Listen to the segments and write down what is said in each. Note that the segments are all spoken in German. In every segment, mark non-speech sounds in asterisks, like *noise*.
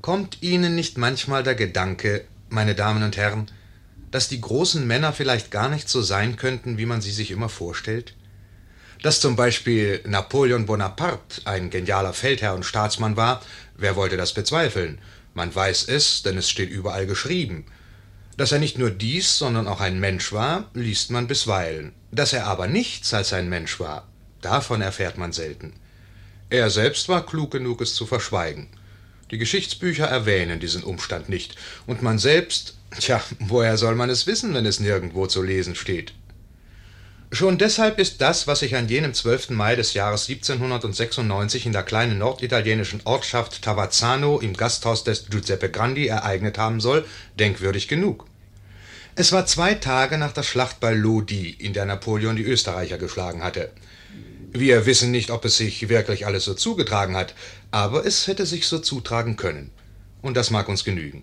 Kommt Ihnen nicht manchmal der Gedanke, meine Damen und Herren, dass die großen Männer vielleicht gar nicht so sein könnten, wie man sie sich immer vorstellt? Dass zum Beispiel Napoleon Bonaparte ein genialer Feldherr und Staatsmann war, wer wollte das bezweifeln? Man weiß es, denn es steht überall geschrieben. Dass er nicht nur dies, sondern auch ein Mensch war, liest man bisweilen. Dass er aber nichts als ein Mensch war, davon erfährt man selten. Er selbst war klug genug, es zu verschweigen. Die Geschichtsbücher erwähnen diesen Umstand nicht, und man selbst, tja, woher soll man es wissen, wenn es nirgendwo zu lesen steht? Schon deshalb ist das, was sich an jenem 12. Mai des Jahres 1796 in der kleinen norditalienischen Ortschaft Tavazzano im Gasthaus des Giuseppe Grandi ereignet haben soll, denkwürdig genug. Es war zwei Tage nach der Schlacht bei Lodi, in der Napoleon die Österreicher geschlagen hatte. Wir wissen nicht, ob es sich wirklich alles so zugetragen hat, aber es hätte sich so zutragen können. Und das mag uns genügen.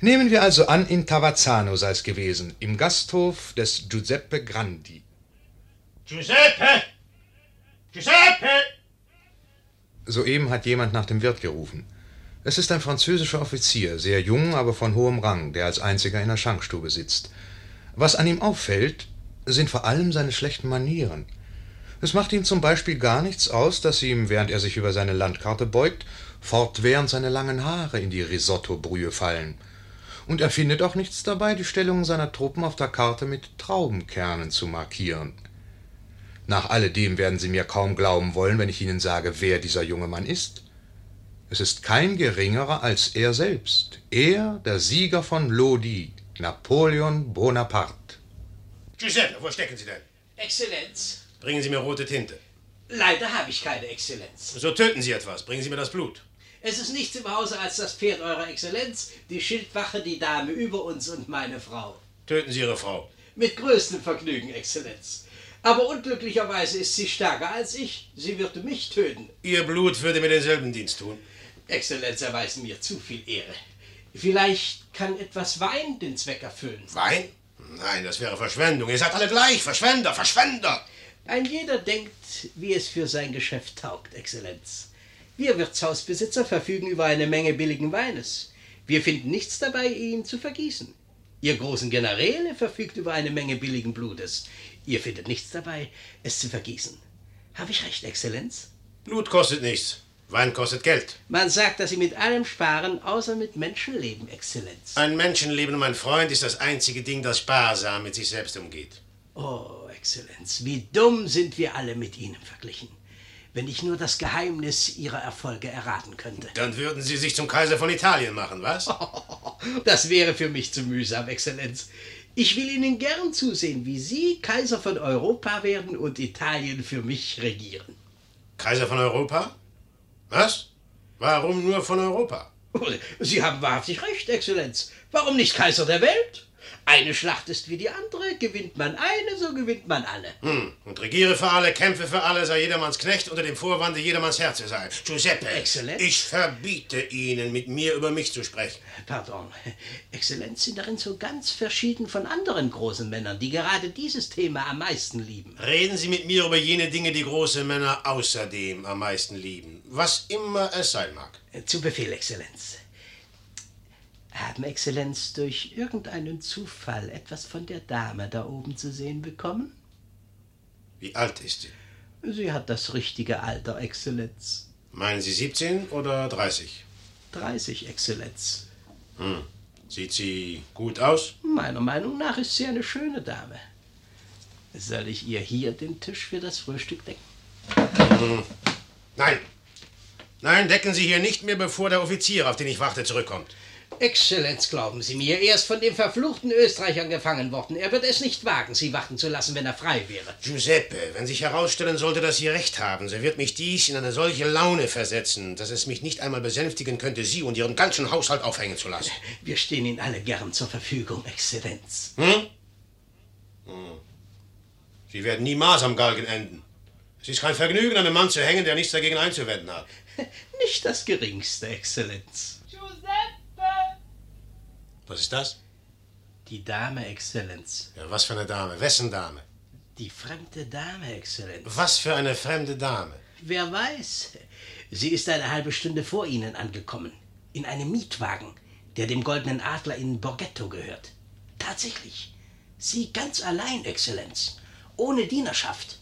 Nehmen wir also an, in Tavazzano sei es gewesen, im Gasthof des Giuseppe Grandi. Giuseppe! Giuseppe! Soeben hat jemand nach dem Wirt gerufen. Es ist ein französischer Offizier, sehr jung, aber von hohem Rang, der als einziger in der Schankstube sitzt. Was an ihm auffällt, sind vor allem seine schlechten Manieren. Es macht ihm zum Beispiel gar nichts aus, dass ihm, während er sich über seine Landkarte beugt, fortwährend seine langen Haare in die Risottobrühe fallen. Und er findet auch nichts dabei, die Stellung seiner Truppen auf der Karte mit Traubenkernen zu markieren. Nach alledem werden Sie mir kaum glauben wollen, wenn ich Ihnen sage, wer dieser junge Mann ist. Es ist kein geringerer als er selbst, er, der Sieger von Lodi, Napoleon Bonaparte. Giuseppe, wo stecken Sie denn? Exzellenz, Bringen Sie mir rote Tinte. leider habe ich keine Exzellenz. So töten Sie etwas. Bringen Sie mir das Blut. Es ist nichts im Hause als das Pferd eurer Exzellenz, die Schildwache, die Dame über uns und meine Frau. Töten Sie Ihre Frau. Mit größtem Vergnügen, Exzellenz. Aber unglücklicherweise ist sie stärker als ich. Sie würde mich töten. Ihr Blut würde mir denselben Dienst tun. Exzellenz erweisen mir zu viel Ehre. Vielleicht kann etwas Wein den Zweck erfüllen. Wein? Nein, das wäre Verschwendung. Ihr seid alle gleich. Verschwender, Verschwender. Ein jeder denkt, wie es für sein Geschäft taugt, Exzellenz. Wir Wirtshausbesitzer verfügen über eine Menge billigen Weines. Wir finden nichts dabei, ihn zu vergießen. Ihr großen Generäle verfügt über eine Menge billigen Blutes. Ihr findet nichts dabei, es zu vergießen. Habe ich recht, Exzellenz? Blut kostet nichts. Wein kostet Geld. Man sagt, dass Sie mit allem sparen, außer mit Menschenleben, Exzellenz. Ein Menschenleben, mein Freund, ist das einzige Ding, das sparsam mit sich selbst umgeht. Oh, Exzellenz, wie dumm sind wir alle mit Ihnen verglichen. Wenn ich nur das Geheimnis Ihrer Erfolge erraten könnte. Dann würden Sie sich zum Kaiser von Italien machen, was? *laughs* Das wäre für mich zu mühsam, Exzellenz. Ich will Ihnen gern zusehen, wie Sie Kaiser von Europa werden und Italien für mich regieren. Kaiser von Europa? Was? Warum nur von Europa? Sie haben wahrhaftig recht, Exzellenz. Warum nicht Kaiser der Welt? Eine Schlacht ist wie die andere. Gewinnt man eine, so gewinnt man alle. Hm. Und regiere für alle, kämpfe für alle, sei jedermanns Knecht unter dem Vorwande, jedermanns Herr zu sein. Giuseppe, Exzellenz. ich verbiete Ihnen, mit mir über mich zu sprechen. Pardon, Exzellenz sind darin so ganz verschieden von anderen großen Männern, die gerade dieses Thema am meisten lieben. Reden Sie mit mir über jene Dinge, die große Männer außerdem am meisten lieben. Was immer es sein mag. Zu Befehl, Exzellenz. Haben Exzellenz durch irgendeinen Zufall etwas von der Dame da oben zu sehen bekommen? Wie alt ist sie? Sie hat das richtige Alter, Exzellenz. Meinen Sie 17 oder 30? 30, Exzellenz. Hm. Sieht sie gut aus? Meiner Meinung nach ist sie eine schöne Dame. Soll ich ihr hier den Tisch für das Frühstück decken? Hm. Nein. Nein, decken Sie hier nicht mehr, bevor der Offizier, auf den ich warte, zurückkommt. Exzellenz, glauben Sie mir, er ist von den verfluchten Österreichern gefangen worden. Er wird es nicht wagen, Sie warten zu lassen, wenn er frei wäre. Giuseppe, wenn sich herausstellen sollte, dass Sie recht haben, so wird mich dies in eine solche Laune versetzen, dass es mich nicht einmal besänftigen könnte, Sie und Ihren ganzen Haushalt aufhängen zu lassen. Wir stehen Ihnen alle gern zur Verfügung, Exzellenz. Hm? Hm. Sie werden niemals am Galgen enden. Es ist kein Vergnügen, einen Mann zu hängen, der nichts dagegen einzuwenden hat. *laughs* Nicht das geringste, Exzellenz. Was ist das? Die Dame, Exzellenz. Ja, was für eine Dame? Wessen Dame? Die fremde Dame, Exzellenz. Was für eine fremde Dame? Wer weiß? Sie ist eine halbe Stunde vor Ihnen angekommen. In einem Mietwagen, der dem Goldenen Adler in Borghetto gehört. Tatsächlich. Sie ganz allein, Exzellenz. Ohne Dienerschaft.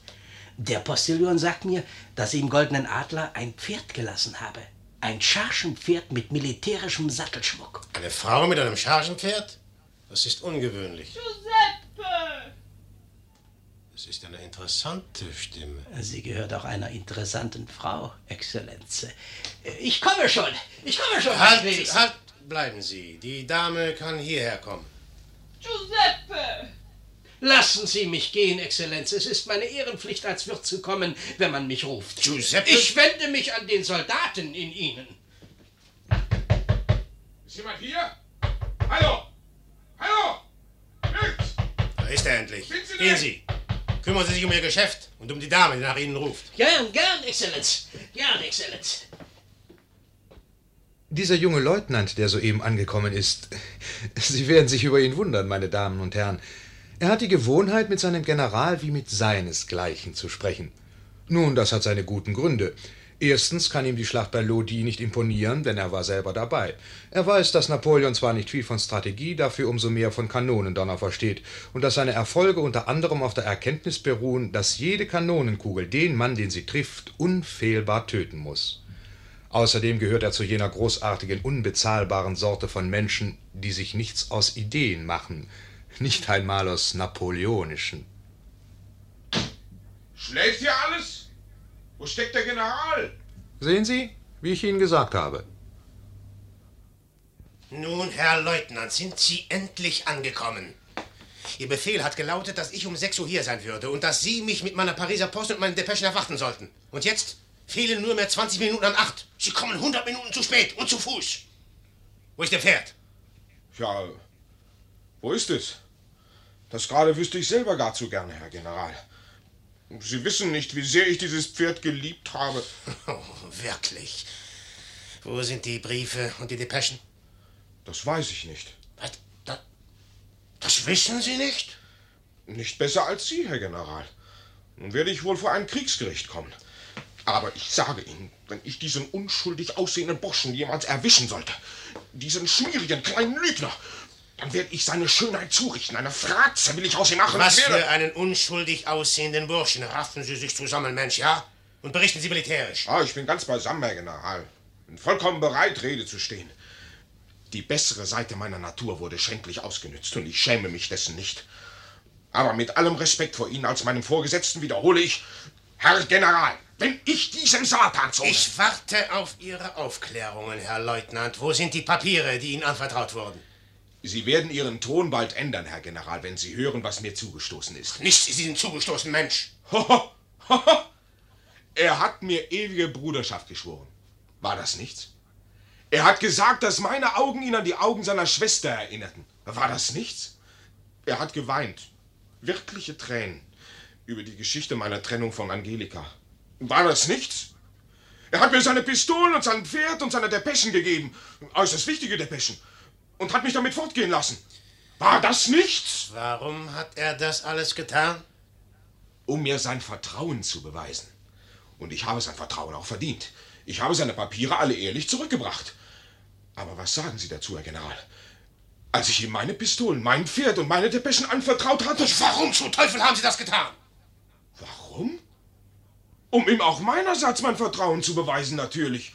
Der Postillon sagt mir, dass sie im Goldenen Adler ein Pferd gelassen habe. Ein Chargenpferd mit militärischem Sattelschmuck. Eine Frau mit einem Chargenpferd? Das ist ungewöhnlich. Giuseppe! Das ist eine interessante Stimme. Sie gehört auch einer interessanten Frau, Exzellenz. Ich komme schon. Ich komme schon. Halt, halt, bleiben Sie. Die Dame kann hierher kommen. Giuseppe! Lassen Sie mich gehen, Exzellenz. Es ist meine Ehrenpflicht, als Wirt zu kommen, wenn man mich ruft. Giuseppe? Ich wende mich an den Soldaten in Ihnen. Ist jemand hier? Hallo! Hallo! Wirt! Da ist er endlich. Sind Sie Gehen? Sie. Kümmern Sie sich um Ihr Geschäft und um die Dame, die nach Ihnen ruft. Gern, gern, Exzellenz. Gern, Exzellenz. Dieser junge Leutnant, der soeben angekommen ist, *laughs* Sie werden sich über ihn wundern, meine Damen und Herren. Er hat die Gewohnheit, mit seinem General wie mit seinesgleichen zu sprechen. Nun, das hat seine guten Gründe. Erstens kann ihm die Schlacht bei Lodi nicht imponieren, denn er war selber dabei. Er weiß, dass Napoleon zwar nicht viel von Strategie, dafür umso mehr von Kanonendonner versteht und dass seine Erfolge unter anderem auf der Erkenntnis beruhen, dass jede Kanonenkugel den Mann, den sie trifft, unfehlbar töten muss. Außerdem gehört er zu jener großartigen, unbezahlbaren Sorte von Menschen, die sich nichts aus Ideen machen, nicht einmal aus napoleonischen. Schläft hier alles? Wo steckt der General? Sehen Sie, wie ich Ihnen gesagt habe. Nun, Herr Leutnant, sind Sie endlich angekommen. Ihr Befehl hat gelautet, dass ich um 6 Uhr hier sein würde und dass Sie mich mit meiner Pariser Post und meinen Depeschen erwarten sollten. Und jetzt fehlen nur mehr 20 Minuten an 8. Sie kommen 100 Minuten zu spät und zu Fuß. Wo ist Ihr Pferd? Ja, wo ist es? Das gerade wüsste ich selber gar zu gerne, Herr General. Sie wissen nicht, wie sehr ich dieses Pferd geliebt habe. *laughs* Oh, wirklich. Wo sind die Briefe und die Depeschen? Das weiß ich nicht. Was? Das, das wissen Sie nicht? Nicht besser als Sie, Herr General. Nun werde ich wohl vor ein Kriegsgericht kommen. Aber ich sage Ihnen, wenn ich diesen unschuldig aussehenden Burschen jemals erwischen sollte, diesen schmierigen kleinen Lügner, dann werde ich seine Schönheit zurichten. Eine Fratze will ich aus ihm machen. Was für einen unschuldig aussehenden Burschen. Raffen Sie sich zusammen, Mensch, ja? Und berichten Sie militärisch. Ah, ich bin ganz beisammen, Herr General. Bin vollkommen bereit, Rede zu stehen. Die bessere Seite meiner Natur wurde schändlich ausgenützt und ich schäme mich dessen nicht. Aber mit allem Respekt vor Ihnen als meinem Vorgesetzten wiederhole ich, Herr General, wenn ich diesen Satanssohn... Ich warte auf Ihre Aufklärungen, Herr Leutnant. Wo sind die Papiere, die Ihnen anvertraut wurden? Sie werden Ihren Ton bald ändern, Herr General, wenn Sie hören, was mir zugestoßen ist. Nichts ist Ihnen zugestoßen, Mensch. Hoho, hoho. Er hat mir ewige Bruderschaft geschworen. War das nichts? Er hat gesagt, dass meine Augen ihn an die Augen seiner Schwester erinnerten. War das nichts? Er hat geweint. Wirkliche Tränen über die Geschichte meiner Trennung von Angelika. War das nichts? Er hat mir seine Pistolen und sein Pferd und seine Depeschen gegeben. Äußerst wichtige Depeschen. Und hat mich damit fortgehen lassen. War das nichts? Warum hat er das alles getan? um mir sein Vertrauen zu beweisen. Und ich habe sein Vertrauen auch verdient. Ich habe seine Papiere alle ehrlich zurückgebracht. Aber was sagen Sie dazu, Herr General? Als ich ihm meine Pistolen, mein Pferd und meine Depeschen anvertraut hatte. Warum zum Teufel haben Sie das getan? Warum? Um ihm auch meinerseits mein Vertrauen zu beweisen, natürlich.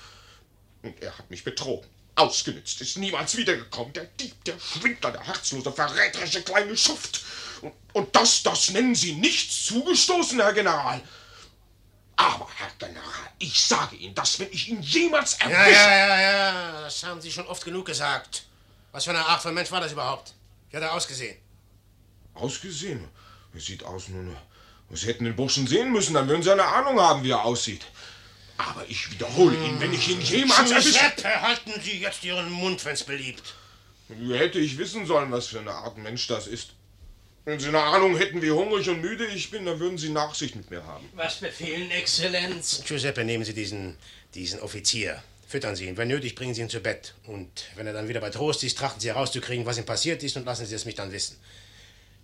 Und er hat mich betrogen, ausgenützt, ist niemals wiedergekommen. Der Dieb, der Schwindler, der herzlose, verräterische kleine Schuft. Und, und das, das nennen Sie nichts zugestoßen, Herr General. Aber, Herr General, ich sage Ihnen, dass wenn ich ihn jemals Ja, erwische... ja, ja, ja. Das haben Sie schon oft genug gesagt. Was für eine Art von Mensch war das überhaupt? Wie hat er ausgesehen? Ausgesehen? Er sieht aus nun... Sie hätten den Burschen sehen müssen, dann würden Sie eine Ahnung haben, wie er aussieht. Aber ich wiederhole Ihnen, wenn ich ihn jemals erwische... Giuseppe, halten Sie jetzt Ihren Mund, wenn's beliebt. Wie hätte ich wissen sollen, was für eine Art Mensch das ist? Wenn Sie eine Ahnung hätten, wie hungrig und müde ich bin, dann würden Sie Nachsicht mit mir haben. Was befehlen, Exzellenz? Giuseppe, nehmen Sie diesen, diesen Offizier. Füttern Sie ihn. Wenn nötig, bringen Sie ihn zu Bett. Und wenn er dann wieder bei Trost ist, trachten Sie herauszukriegen, was ihm passiert ist und lassen Sie es mich dann wissen.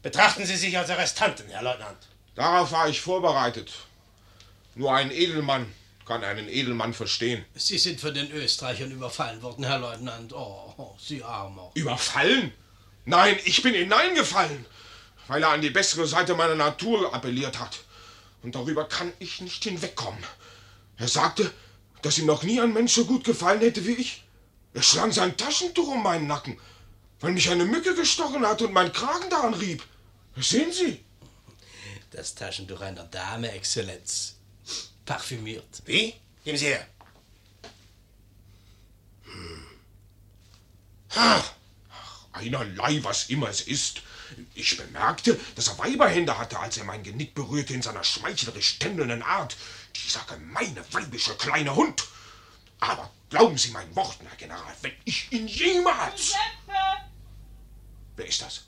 Betrachten Sie sich als Arrestanten, Herr Leutnant. Darauf war ich vorbereitet. Nur ein Edelmann kann einen Edelmann verstehen. Sie sind von den Österreichern überfallen worden, Herr Leutnant. Oh, Sie Armer. Überfallen? Nein, ich bin hineingefallen, weil er an die bessere Seite meiner Natur appelliert hat. Und darüber kann ich nicht hinwegkommen. Er sagte, dass ihm noch nie ein Mensch so gut gefallen hätte wie ich. Er schlang sein Taschentuch um meinen Nacken, weil mich eine Mücke gestochen hat und mein Kragen daran rieb. Sehen Sie? Das Taschentuch einer Dame, Exzellenz. Parfümiert. Wie? Geben Sie her. Hm. Ha! Einerlei, was immer es ist. Ich bemerkte, dass er Weiberhände hatte, als er mein Genick berührte in seiner schmeichlerisch tändelnden Art. Dieser gemeine, weibische kleine Hund. Aber glauben Sie meinen Worten, Herr General, wenn ich ihn jemals... Giuseppe! Wer ist das?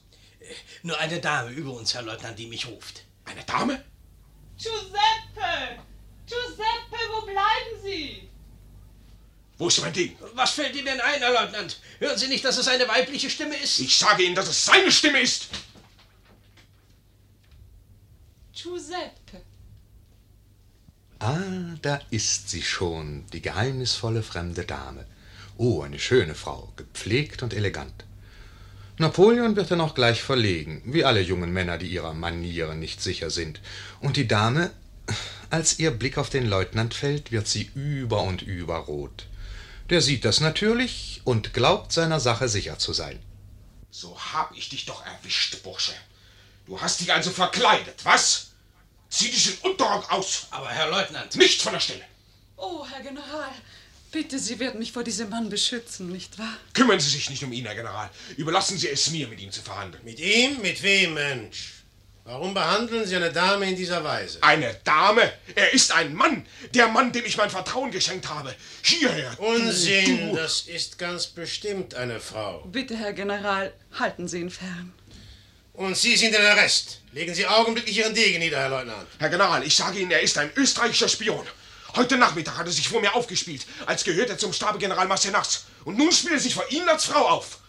Nur eine Dame über uns, Herr Leutnant, die mich ruft. Eine Dame? Giuseppe! Giuseppe, wo bleiben Sie? Wo ist mein Degen? Was fällt Ihnen denn ein, Herr Leutnant? Hören Sie nicht, dass es eine weibliche Stimme ist? Ich sage Ihnen, dass es seine Stimme ist. Giuseppe. Ah, da ist sie schon, die geheimnisvolle fremde Dame. Oh, eine schöne Frau, gepflegt und elegant. Napoleon wird dann auch gleich verlegen, wie alle jungen Männer, die ihrer Manieren nicht sicher sind. Und die Dame, als ihr Blick auf den Leutnant fällt, wird sie über und über rot. Der sieht das natürlich und glaubt seiner Sache sicher zu sein. So hab ich dich doch erwischt, Bursche. Du hast dich also verkleidet, was? Zieh dich den Unterrock aus. Aber Herr Leutnant, Nicht von der Stelle. Oh, Herr General, bitte, Sie werden mich vor diesem Mann beschützen, nicht wahr? Kümmern Sie sich nicht um ihn, Herr General. Überlassen Sie es mir, mit ihm zu verhandeln. Mit ihm? Mit wem, Mensch? Warum behandeln Sie eine Dame in dieser Weise? Eine Dame? Er ist ein Mann. Der Mann, dem ich mein Vertrauen geschenkt habe. Hierher. Unsinn, du. das ist ganz bestimmt eine Frau. Bitte, Herr General, halten Sie ihn fern. Und Sie sind in Arrest. Legen Sie augenblicklich Ihren Degen nieder, Herr Leutnant. Herr General, ich sage Ihnen, er ist ein österreichischer Spion. Heute Nachmittag hat er sich vor mir aufgespielt, als gehört er zum Stabe General Massenas. Und nun spielt er sich vor Ihnen als Frau auf.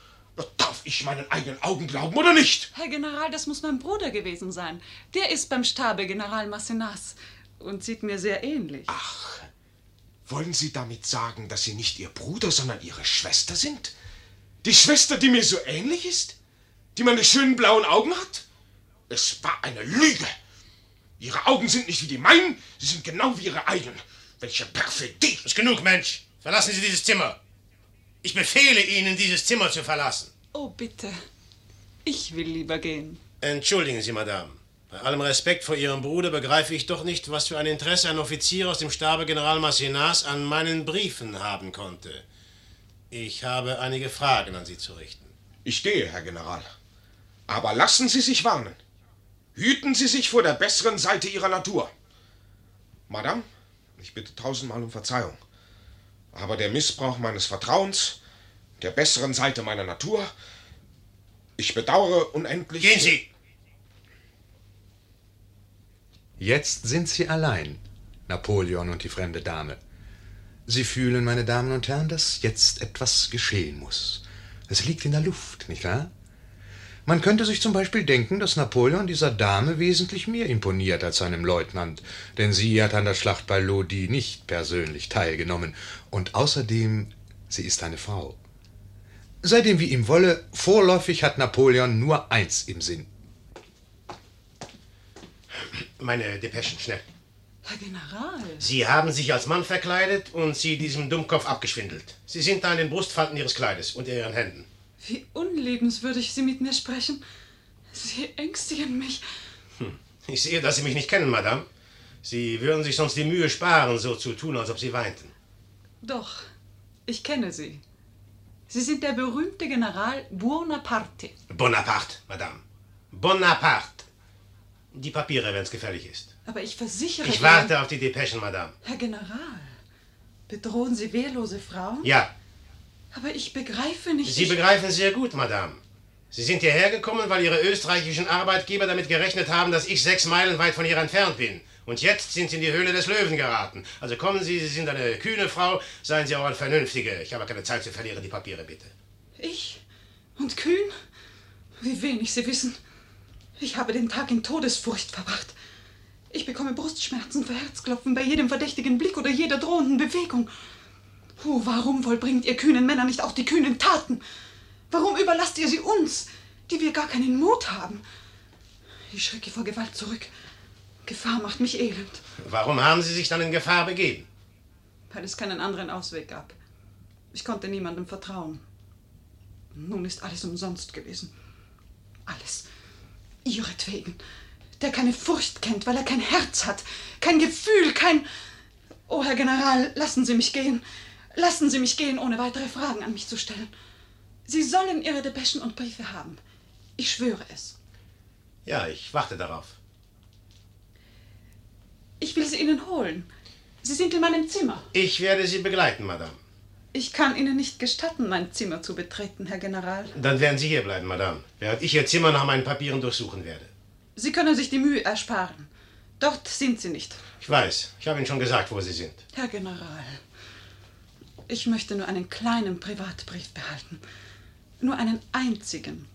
Darf ich meinen eigenen Augen glauben oder nicht? Herr General, das muss mein Bruder gewesen sein. Der ist beim Stabe General Massenas und sieht mir sehr ähnlich. Wollen Sie damit sagen, dass Sie nicht Ihr Bruder, sondern Ihre Schwester sind? Die Schwester, die mir so ähnlich ist? Die meine schönen blauen Augen hat? Es war eine Lüge. Ihre Augen sind nicht wie die meinen, sie sind genau wie Ihre eigenen. Welche Perfidie! Ist genug, Mensch. Verlassen Sie dieses Zimmer. Ich befehle Ihnen, dieses Zimmer zu verlassen. Oh, bitte. Ich will lieber gehen. Entschuldigen Sie, Madame. Bei allem Respekt vor Ihrem Bruder begreife ich doch nicht, was für ein Interesse ein Offizier aus dem Stabe General Massenas an meinen Briefen haben konnte. Ich habe einige Fragen an Sie zu richten. Ich gehe, Herr General. Aber lassen Sie sich warnen. Hüten Sie sich vor der besseren Seite Ihrer Natur. Madame, ich bitte tausendmal um Verzeihung. Aber der Missbrauch meines Vertrauens, der besseren Seite meiner Natur, ich bedauere unendlich. Gehen Sie! Jetzt sind sie allein, Napoleon und die fremde Dame. Sie fühlen, meine Damen und Herren, dass jetzt etwas geschehen muss. Es liegt in der Luft, nicht wahr? Man könnte sich zum Beispiel denken, dass Napoleon dieser Dame wesentlich mehr imponiert als seinem Leutnant, denn sie hat an der Schlacht bei Lodi nicht persönlich teilgenommen, und außerdem, sie ist eine Frau. Sei dem wie ihm wolle, vorläufig hat Napoleon nur eins im Sinn. Meine Depeschen, schnell. Herr General. Sie haben sich als Mann verkleidet und Sie diesem Dummkopf abgeschwindelt. Sie sind da in den Brustfalten Ihres Kleides und Ihren Händen. Wie unliebenswürdig Sie mit mir sprechen. Sie ängstigen mich. Ich sehe, dass Sie mich nicht kennen, Madame. Sie würden sich sonst die Mühe sparen, so zu tun, als ob Sie weinten. Doch, ich kenne Sie. Sie sind der berühmte General Buonaparte. Bonaparte, Madame. Bonaparte. Die Papiere, wenn es gefällig ist. Aber ich versichere Ich Ihnen- warte auf die Depeschen, Madame. Herr General, bedrohen Sie wehrlose Frauen? Ja, Aber ich begreife nicht. Sie begreifen sehr gut, Madame. Sie sind hierher gekommen, weil Ihre österreichischen Arbeitgeber damit gerechnet haben, dass ich sechs Meilen weit von hier entfernt bin. Und jetzt sind Sie in die Höhle des Löwen geraten. Also kommen Sie, Sie sind eine kühne Frau, seien Sie auch ein Vernünftiger. Ich habe keine Zeit zu verlieren, die Papiere bitte. Ich? Und Kühn? Wie wenig Sie wissen. Ich habe den Tag in Todesfurcht verbracht. Ich bekomme Brustschmerzen für Herzklopfen bei jedem verdächtigen Blick oder jeder drohenden Bewegung. Oh, warum vollbringt ihr kühnen Männer nicht auch die kühnen Taten? Warum überlasst ihr sie uns, die wir gar keinen Mut haben? Ich schrecke vor Gewalt zurück. Gefahr macht mich elend. Warum haben Sie sich dann in Gefahr begeben? Weil es keinen anderen Ausweg gab. Ich konnte niemandem vertrauen. Nun ist alles umsonst gewesen. Alles. Ihretwegen. Der keine Furcht kennt, weil er kein Herz hat, kein Gefühl, kein. Oh, Herr General, lassen Sie mich gehen. Lassen Sie mich gehen, ohne weitere Fragen an mich zu stellen. Sie sollen Ihre Depeschen und Briefe haben. Ich schwöre es. Ja, ich warte darauf. Ich will sie Ihnen holen. Sie sind in meinem Zimmer. Ich werde Sie begleiten, Madame. Ich kann Ihnen nicht gestatten, mein Zimmer zu betreten, Herr General. Dann werden Sie hier bleiben, Madame, während ich Ihr Zimmer nach meinen Papieren durchsuchen werde. Sie können sich die Mühe ersparen. Dort sind Sie nicht. Ich weiß. Ich habe Ihnen schon gesagt, wo Sie sind. Herr General, ich möchte nur einen kleinen Privatbrief behalten. Nur einen einzigen.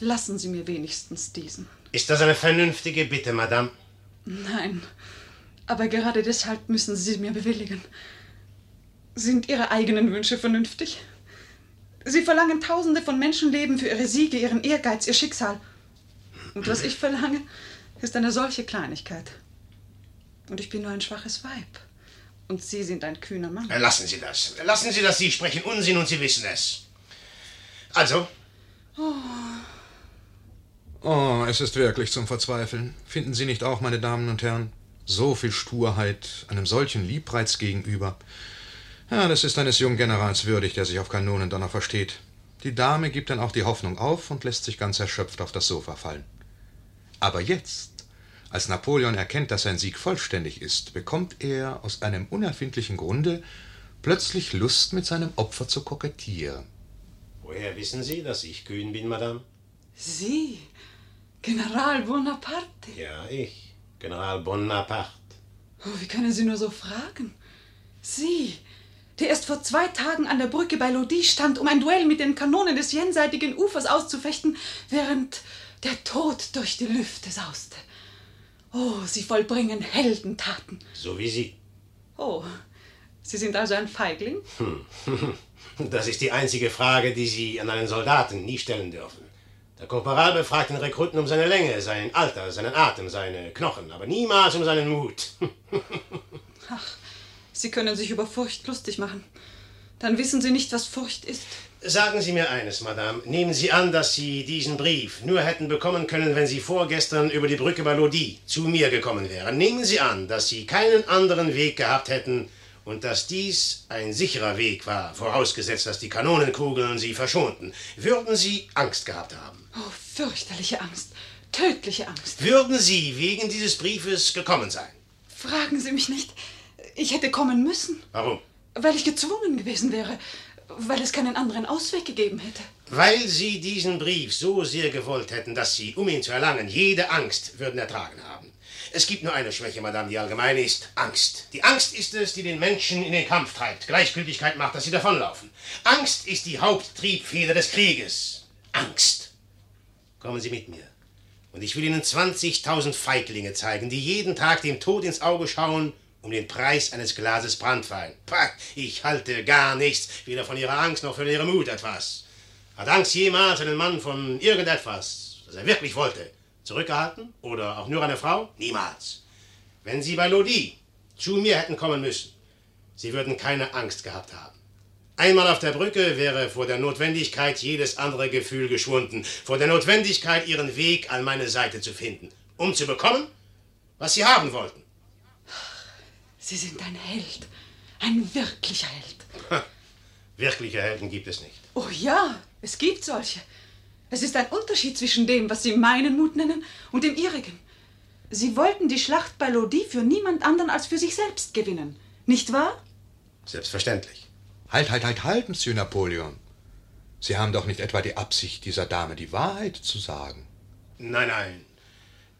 Lassen Sie mir wenigstens diesen. Ist das eine vernünftige Bitte, Madame? Nein, aber gerade deshalb müssen Sie mir bewilligen. Sind Ihre eigenen Wünsche vernünftig? Sie verlangen Tausende von Menschenleben für Ihre Siege, Ihren Ehrgeiz, Ihr Schicksal. Und was ich verlange, ist eine solche Kleinigkeit. Und ich bin nur ein schwaches Weib. Und Sie sind ein kühner Mann. Äh, Lassen Sie das. Lassen Sie das. Sie sprechen Unsinn und Sie wissen es. Also, Oh, es ist wirklich zum Verzweifeln. Finden Sie nicht auch, meine Damen und Herren? So viel Sturheit einem solchen Liebreiz gegenüber. Ja, das ist eines jungen Generals würdig, der sich auf Kanonendonner versteht. Die Dame gibt dann auch die Hoffnung auf und lässt sich ganz erschöpft auf das Sofa fallen. Aber jetzt, als Napoleon erkennt, dass sein Sieg vollständig ist, bekommt er aus einem unerfindlichen Grunde plötzlich Lust, mit seinem Opfer zu kokettieren. woher wissen Sie, dass ich kühn bin, Madame? Sie, General Bonaparte. Ja, ich, General Bonaparte. Oh, wie können Sie nur so fragen? Sie, der erst vor zwei Tagen an der Brücke bei Lodi stand, um ein Duell mit den Kanonen des jenseitigen Ufers auszufechten, während der Tod durch die Lüfte sauste. Oh, Sie vollbringen Heldentaten. So wie Sie. Oh, Sie sind also ein Feigling? *laughs* Das ist die einzige Frage, die Sie an einen Soldaten nie stellen dürfen. Der Korporal befragt den Rekruten um seine Länge, sein Alter, seinen Atem, seine Knochen, aber niemals um seinen Mut. *laughs* Sie können sich über Furcht lustig machen. Dann wissen Sie nicht, was Furcht ist. Sagen Sie mir eines, Madame. Nehmen Sie an, dass Sie diesen Brief nur hätten bekommen können, wenn Sie vorgestern über die Brücke bei Lodi zu mir gekommen wären. Nehmen Sie an, dass Sie keinen anderen Weg gehabt hätten und dass dies ein sicherer Weg war, vorausgesetzt, dass die Kanonenkugeln Sie verschonten. Würden Sie Angst gehabt haben? Oh, fürchterliche Angst. Tödliche Angst. Würden Sie wegen dieses Briefes gekommen sein? Fragen Sie mich nicht. Ich hätte kommen müssen, Warum? weil ich gezwungen gewesen wäre, weil es keinen anderen Ausweg gegeben hätte. Weil Sie diesen Brief so sehr gewollt hätten, dass Sie, um ihn zu erlangen, jede Angst würden ertragen haben. Es gibt nur eine Schwäche, Madame, die allgemein ist. Angst. Die Angst ist es, die den Menschen in den Kampf treibt. Gleichgültigkeit macht, dass sie davonlaufen. Angst ist die Haupttriebfeder des Krieges. Angst. Kommen Sie mit mir. Und ich will Ihnen 20.000 Feiglinge zeigen, die jeden Tag dem Tod ins Auge schauen, um den Preis eines Glases Brandwein. Pah, ich halte gar nichts, weder von Ihrer Angst noch von Ihrem Mut etwas. Hat Angst jemals einen Mann von irgendetwas, das er wirklich wollte, zurückgehalten? Oder auch nur eine Frau? Niemals. Wenn Sie bei Lodi zu mir hätten kommen müssen, Sie würden keine Angst gehabt haben. Einmal auf der Brücke wäre vor der Notwendigkeit jedes andere Gefühl geschwunden, vor der Notwendigkeit, Ihren Weg an meine Seite zu finden, um zu bekommen, was Sie haben wollten. Sie sind ein Held. Ein wirklicher Held. Wirkliche Helden gibt es nicht. Oh ja, es gibt solche. Es ist ein Unterschied zwischen dem, was Sie meinen Mut nennen, und dem Ihrigen. Sie wollten die Schlacht bei Lodi für niemand anderen als für sich selbst gewinnen. Nicht wahr? Selbstverständlich. Halt, halt, halt, halt, Monsieur Napoleon. Sie haben doch nicht etwa die Absicht, dieser Dame die Wahrheit zu sagen. Nein, nein.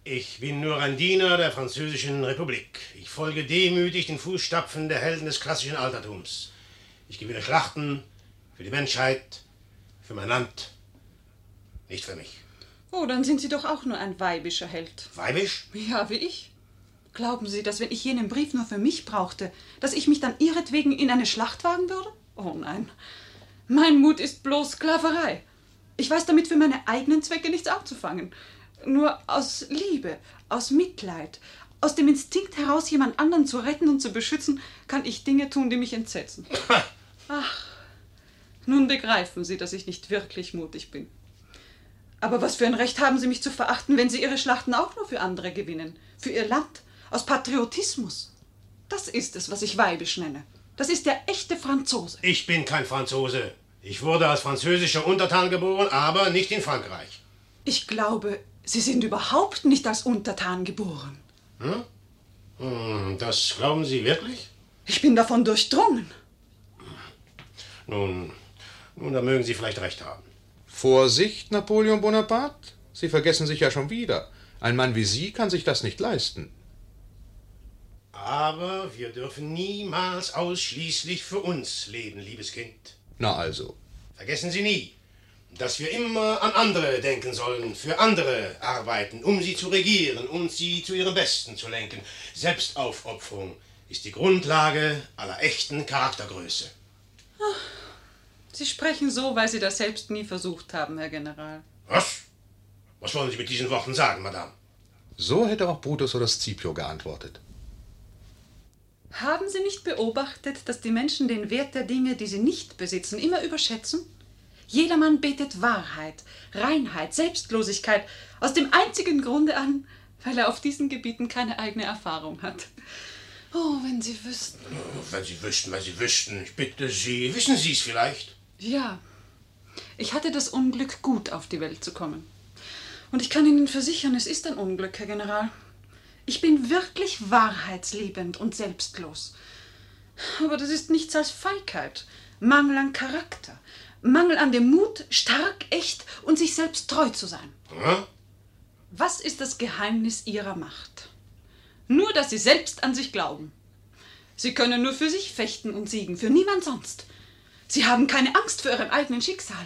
Ich bin nur ein Diener der Französischen Republik. Ich folge demütig den Fußstapfen der Helden des klassischen Altertums. Ich gewinne Schlachten für die Menschheit, für mein Land, nicht für mich. Oh, dann sind Sie doch auch nur ein weibischer Held. Weibisch? Ja, wie ich. Glauben Sie, dass wenn ich jenen Brief nur für mich brauchte, dass ich mich dann ihretwegen in eine Schlacht wagen würde? Oh nein. Mein Mut ist bloß Sklaverei. Ich weiß damit für meine eigenen Zwecke nichts anzufangen. Nur aus Liebe, aus Mitleid, aus dem Instinkt heraus, jemand anderen zu retten und zu beschützen, kann ich Dinge tun, die mich entsetzen. Ach, nun begreifen Sie, dass ich nicht wirklich mutig bin. Aber was für ein Recht haben Sie mich zu verachten, wenn Sie Ihre Schlachten auch nur für andere gewinnen? Für Ihr Land? Aus Patriotismus? Das ist es, was ich weibisch nenne. Das ist der echte Franzose. Ich bin kein Franzose. Ich wurde als französischer Untertan geboren, aber nicht in Frankreich. Ich glaube, Sie sind überhaupt nicht als Untertan geboren. Hm? Hm, das glauben Sie wirklich? Ich bin davon durchdrungen. Nun, nun, da mögen Sie vielleicht recht haben. Vorsicht, Napoleon Bonaparte. Sie vergessen sich ja schon wieder. Ein Mann wie Sie kann sich das nicht leisten. Aber wir dürfen niemals ausschließlich für uns leben, liebes Kind. Na also. Vergessen Sie nie, dass wir immer an andere denken sollen, für andere arbeiten, um sie zu regieren und sie zu ihrem Besten zu lenken. Selbstaufopferung ist die Grundlage aller echten Charaktergröße. Ach, Sie sprechen so, weil Sie das selbst nie versucht haben, Herr General. Was? Was wollen Sie mit diesen Worten sagen, Madame? So hätte auch Brutus oder Scipio geantwortet. Haben Sie nicht beobachtet, dass die Menschen den Wert der Dinge, die sie nicht besitzen, immer überschätzen? Jedermann betet Wahrheit, Reinheit, Selbstlosigkeit aus dem einzigen Grunde an, weil er auf diesen Gebieten keine eigene Erfahrung hat. Oh, wenn Sie wüssten. Wenn Sie wüssten, wenn Sie wüssten. Ich bitte Sie, wissen Sie es vielleicht? Ja. Ich hatte das Unglück, gut auf die Welt zu kommen. Und ich kann Ihnen versichern, es ist ein Unglück, Herr General. Ich bin wirklich wahrheitsliebend und selbstlos. Aber das ist nichts als Feigheit, Mangel an Charakter, Mangel an dem Mut, stark, echt und sich selbst treu zu sein. Hm? Was ist das Geheimnis Ihrer Macht? Nur, dass Sie selbst an sich glauben. Sie können nur für sich fechten und siegen, für niemand sonst. Sie haben keine Angst vor Ihrem eigenen Schicksal.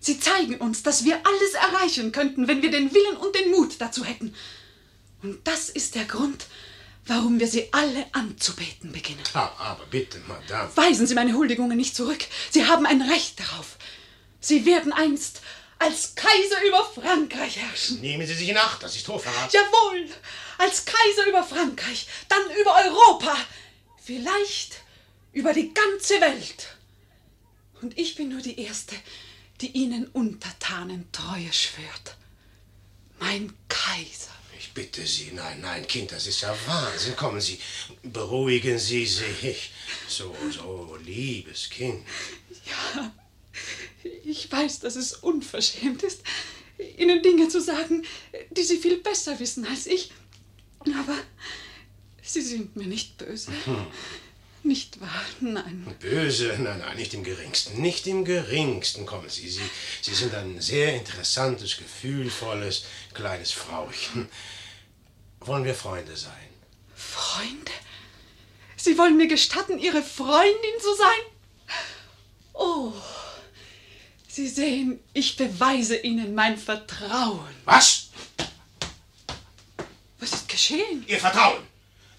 Sie zeigen uns, dass wir alles erreichen könnten, wenn wir den Willen und den Mut dazu hätten. Und das ist der Grund, warum wir sie alle anzubeten beginnen. Ah, aber bitte, Madame. Weisen Sie meine Huldigungen nicht zurück. Sie haben ein Recht darauf. Sie werden einst als Kaiser über Frankreich herrschen. Nehmen Sie sich in Acht, das ist Hochverrat. Jawohl, als Kaiser über Frankreich, dann über Europa, vielleicht über die ganze Welt. Und ich bin nur die Erste, die Ihnen Untertanen Treue schwört. Mein Kaiser. Ich bitte Sie, nein, nein, Kind, das ist ja Wahnsinn. Kommen Sie, beruhigen Sie sich. So, so, liebes Kind. Ja, ich weiß, dass es unverschämt ist, Ihnen Dinge zu sagen, die Sie viel besser wissen als ich. Aber Sie sind mir nicht böse. Hm. Nicht wahr? Nein. Böse? Nein, nein, nicht im geringsten. Nicht im geringsten. Kommen Sie, Sie, Sie sind ein sehr interessantes, gefühlvolles, kleines Frauchen. Wollen wir Freunde sein? Freunde? Sie wollen mir gestatten, Ihre Freundin zu sein? Oh, Sie sehen, ich beweise Ihnen mein Vertrauen. Was? Was ist geschehen? Ihr Vertrauen?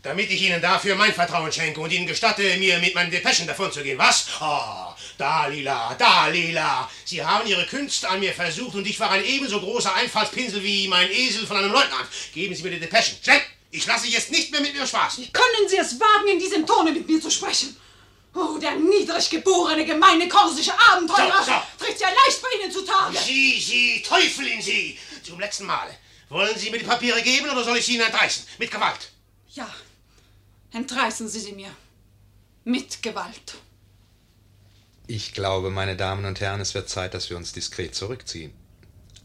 Damit ich Ihnen dafür mein Vertrauen schenke und Ihnen gestatte, mir mit meinen Depeschen davonzugehen. Was? Oh, Dalila, Dalila. Sie haben Ihre Künste an mir versucht und ich war ein ebenso großer Einfallspinsel wie mein Esel von einem Leutnant. Geben Sie mir die Depeschen. Schnell! Ich lasse jetzt nicht mehr mit mir Spaß. Wie können Sie es wagen, in diesem Tone mit mir zu sprechen? Oh, der niedrig geborene, gemeine korsische Abenteurer So, so. tritt ja leicht bei Ihnen zutage. Sie, Sie, Teufel in Sie! Zum letzten Mal. Wollen Sie mir die Papiere geben oder soll ich sie Ihnen entreißen? Mit Gewalt. Ja, entreißen Sie sie mir. Mit Gewalt. Ich glaube, meine Damen und Herren, es wird Zeit, dass wir uns diskret zurückziehen.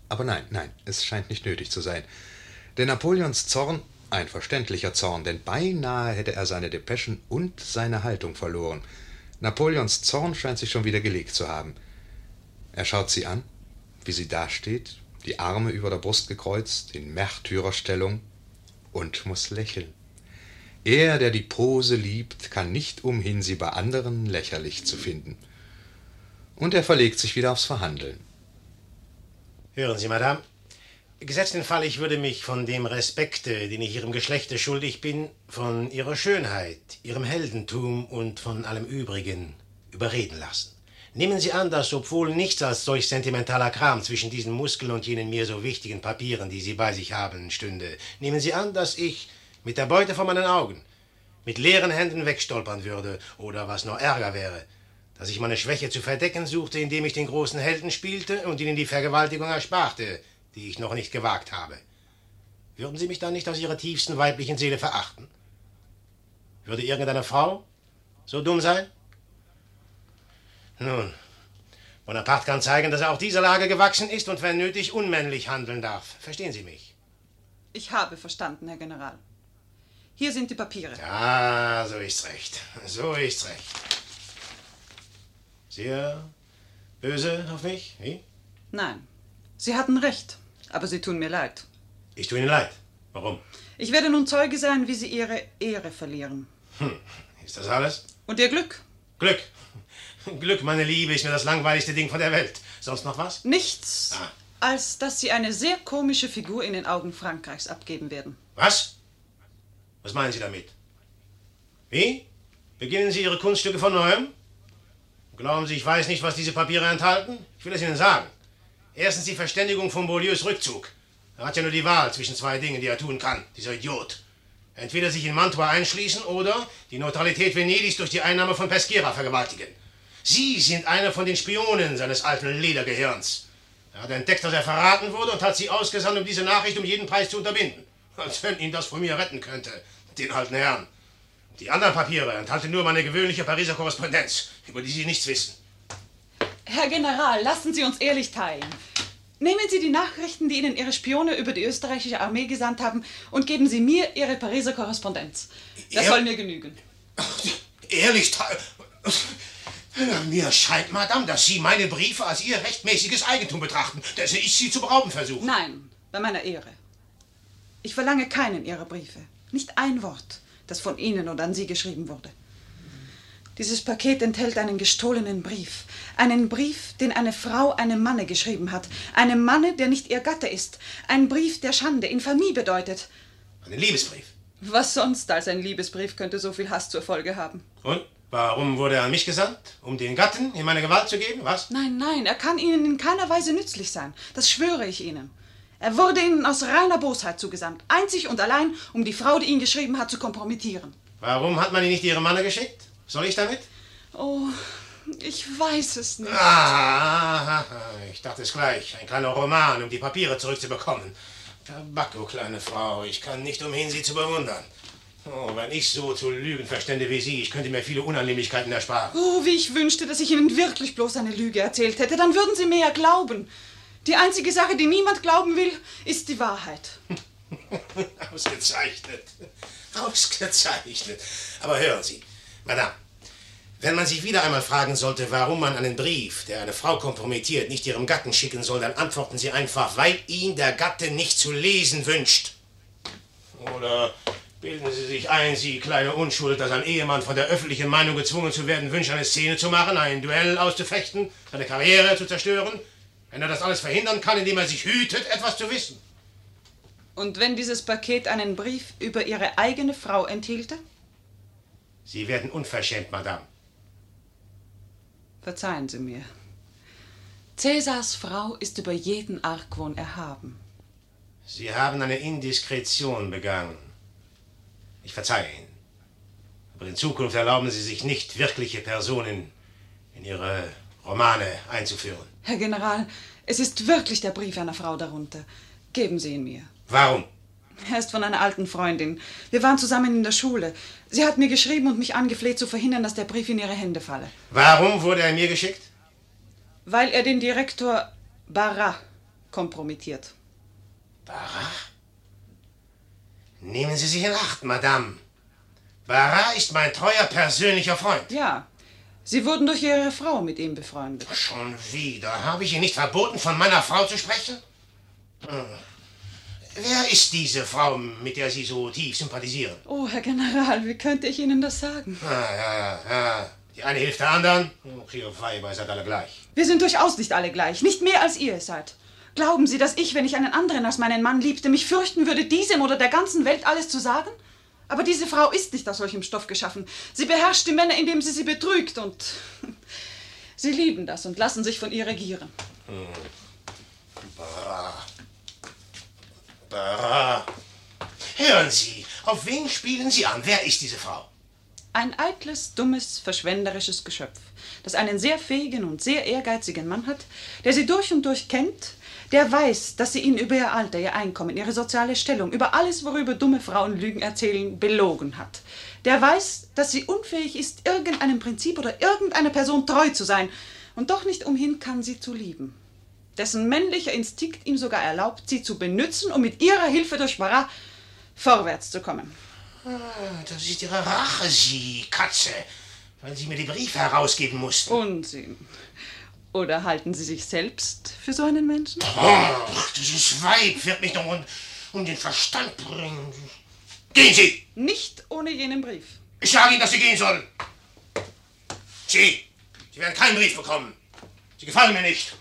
Aber nein, nein, es scheint nicht nötig zu sein. Denn Napoleons Zorn, ein verständlicher Zorn, denn beinahe hätte er seine Depeschen und seine Haltung verloren. Napoleons Zorn scheint sich schon wieder gelegt zu haben. Er schaut sie an, wie sie dasteht, die Arme über der Brust gekreuzt, in Märtyrerstellung, und muss lächeln. Er, der die Pose liebt, kann nicht umhin, sie bei anderen lächerlich zu finden. Und er verlegt sich wieder aufs Verhandeln. Hören Sie, Madame. Gesetzt den Fall, ich würde mich von dem Respekte, den ich Ihrem Geschlechte schuldig bin, von Ihrer Schönheit, Ihrem Heldentum und von allem Übrigen überreden lassen. Nehmen Sie an, dass obwohl nichts als solch sentimentaler Kram zwischen diesen Muskeln und jenen mir so wichtigen Papieren, die Sie bei sich haben, stünde. Nehmen Sie an, dass ich mit der Beute vor meinen Augen mit leeren Händen wegstolpern würde oder was noch ärger wäre, dass ich meine Schwäche zu verdecken suchte, indem ich den großen Helden spielte und ihnen die Vergewaltigung ersparte, die ich noch nicht gewagt habe. Würden Sie mich dann nicht aus Ihrer tiefsten weiblichen Seele verachten? Würde irgendeine Frau so dumm sein? Nun, Bonaparte kann zeigen, dass er auch dieser Lage gewachsen ist und wenn nötig unmännlich handeln darf. Verstehen Sie mich? Ich habe verstanden, Herr General. Hier sind die Papiere. Ja, so ist's recht. So ist's recht. Sehr böse auf mich? Wie? Nein, Sie hatten recht, aber Sie tun mir leid. Ich tue Ihnen leid. Warum? Ich werde nun Zeuge sein, wie Sie Ihre Ehre verlieren. Hm, ist das alles? Und Ihr Glück? Glück. *laughs* Glück, meine Liebe, ist mir das langweiligste Ding von der Welt. Sonst noch was? Nichts, Ah. als dass Sie eine sehr komische Figur in den Augen Frankreichs abgeben werden. Was? Was meinen Sie damit? Wie? Beginnen Sie Ihre Kunststücke von neuem? Glauben Sie, ich weiß nicht, was diese Papiere enthalten? Ich will es Ihnen sagen. Erstens die Verständigung von Beaulieus Rückzug. Er hat ja nur die Wahl zwischen zwei Dingen, die er tun kann, dieser Idiot. Entweder sich in Mantua einschließen oder die Neutralität Venedigs durch die Einnahme von Peschiera vergewaltigen. Sie sind einer von den Spionen seines alten Ledergehirns. Er hat entdeckt, dass er verraten wurde und hat sie ausgesandt, um diese Nachricht um jeden Preis zu unterbinden. Als wenn ihn das von mir retten könnte, den alten Herrn. Die anderen Papiere enthalten nur meine gewöhnliche Pariser Korrespondenz, über die Sie nichts wissen. Herr General, lassen Sie uns ehrlich teilen. Nehmen Sie die Nachrichten, die Ihnen Ihre Spione über die österreichische Armee gesandt haben, und geben Sie mir Ihre Pariser Korrespondenz. Das Ja. soll mir genügen. Ehrlich, Ta- mir scheint, Madame, dass Sie meine Briefe als Ihr rechtmäßiges Eigentum betrachten, dessen ich Sie zu berauben versuche. Nein, bei meiner Ehre. Ich verlange keinen Ihrer Briefe. Nicht ein Wort, das von Ihnen oder an Sie geschrieben wurde. Dieses Paket enthält einen gestohlenen Brief. Einen Brief, den eine Frau einem Manne geschrieben hat. Einem Manne, der nicht ihr Gatte ist. Ein Brief, der Schande, Infamie bedeutet. Einen Liebesbrief. Was sonst als ein Liebesbrief könnte so viel Hass zur Folge haben? Und warum wurde er an mich gesandt? Um den Gatten in meine Gewalt zu geben? Was? Nein, nein, er kann Ihnen in keiner Weise nützlich sein. Das schwöre ich Ihnen. Er wurde Ihnen aus reiner Bosheit zugesandt. Einzig und allein, um die Frau, die ihn geschrieben hat, zu kompromittieren. Warum hat man ihn nicht Ihrem Manne geschickt? Soll ich damit? Oh, ich weiß es nicht. Ah, ich dachte es gleich. Ein kleiner Roman, um die Papiere zurückzubekommen. Tabacco, kleine Frau, ich kann nicht umhin, Sie zu bewundern. Oh, wenn ich so zu lügen verstände wie Sie, ich könnte mir viele Unannehmlichkeiten ersparen. Oh, wie ich wünschte, dass ich Ihnen wirklich bloß eine Lüge erzählt hätte. Dann würden Sie mir ja glauben. Die einzige Sache, die niemand glauben will, ist die Wahrheit. *laughs* Ausgezeichnet. Ausgezeichnet. Aber hören Sie, Madame, wenn man sich wieder einmal fragen sollte, warum man einen Brief, der eine Frau kompromittiert, nicht ihrem Gatten schicken soll, dann antworten Sie einfach, weil ihn der Gatte nicht zu lesen wünscht. Oder bilden Sie sich ein, Sie kleine Unschuld, dass ein Ehemann von der öffentlichen Meinung gezwungen zu werden wünscht, eine Szene zu machen, ein Duell auszufechten, seine Karriere zu zerstören, wenn er das alles verhindern kann, indem er sich hütet, etwas zu wissen. Und wenn dieses Paket einen Brief über Ihre eigene Frau enthielte? Sie werden unverschämt, Madame. Verzeihen Sie mir. Cäsars Frau ist über jeden Argwohn erhaben. Sie haben eine Indiskretion begangen. Ich verzeihe Ihnen. Aber in Zukunft erlauben Sie sich nicht, wirkliche Personen in Ihre Romane einzuführen. Herr General, es ist wirklich der Brief einer Frau darunter. Geben Sie ihn mir. Warum? Er ist von einer alten Freundin. Wir waren zusammen in der Schule. Sie hat mir geschrieben und mich angefleht zu verhindern, dass der Brief in ihre Hände falle. Warum wurde er mir geschickt? Weil er den Direktor Barras kompromittiert. Barras? Nehmen Sie sich in Acht, Madame. Barras ist mein treuer persönlicher Freund. Ja, Sie wurden durch Ihre Frau mit ihm befreundet. Schon wieder. Habe ich Ihnen nicht verboten, von meiner Frau zu sprechen? Hm. Wer ist diese Frau, mit der Sie so tief sympathisieren? Oh, Herr General, wie könnte ich Ihnen das sagen? Ah, ja, ja, ja. Die eine hilft der anderen. Ach, ihr Weiber seid alle gleich. Wir sind durchaus nicht alle gleich, nicht mehr als ihr es seid. Glauben Sie, dass ich, wenn ich einen anderen als meinen Mann liebte, mich fürchten würde, diesem oder der ganzen Welt alles zu sagen? Aber diese Frau ist nicht aus solchem Stoff geschaffen. Sie beherrscht die Männer, indem sie sie betrügt und *laughs* sie lieben das und lassen sich von ihr regieren. Bah. Bah. Hören Sie, auf wen spielen Sie an? Wer ist diese Frau? Ein eitles, dummes, verschwenderisches Geschöpf, das einen sehr fähigen und sehr ehrgeizigen Mann hat, der sie durch und durch kennt, der weiß, dass sie ihn über ihr Alter, ihr Einkommen, ihre soziale Stellung, über alles, worüber dumme Frauen Lügen erzählen, belogen hat. Der weiß, dass sie unfähig ist, irgendeinem Prinzip oder irgendeiner Person treu zu sein und doch nicht umhin kann, sie zu lieben. Dessen männlicher Instinkt ihm sogar erlaubt, sie zu benützen, um mit ihrer Hilfe durch Marat vorwärts zu kommen. Ah, das ist Ihre Rache, Sie, Katze, weil Sie mir die Briefe herausgeben mussten. Unsinn. Oder halten Sie sich selbst für so einen Menschen? Ach, dieses Weib wird mich doch um, um den Verstand bringen. Gehen Sie! Nicht ohne jenen Brief. Ich sage Ihnen, dass Sie gehen sollen. Sie! Sie werden keinen Brief bekommen. Sie gefallen mir nicht.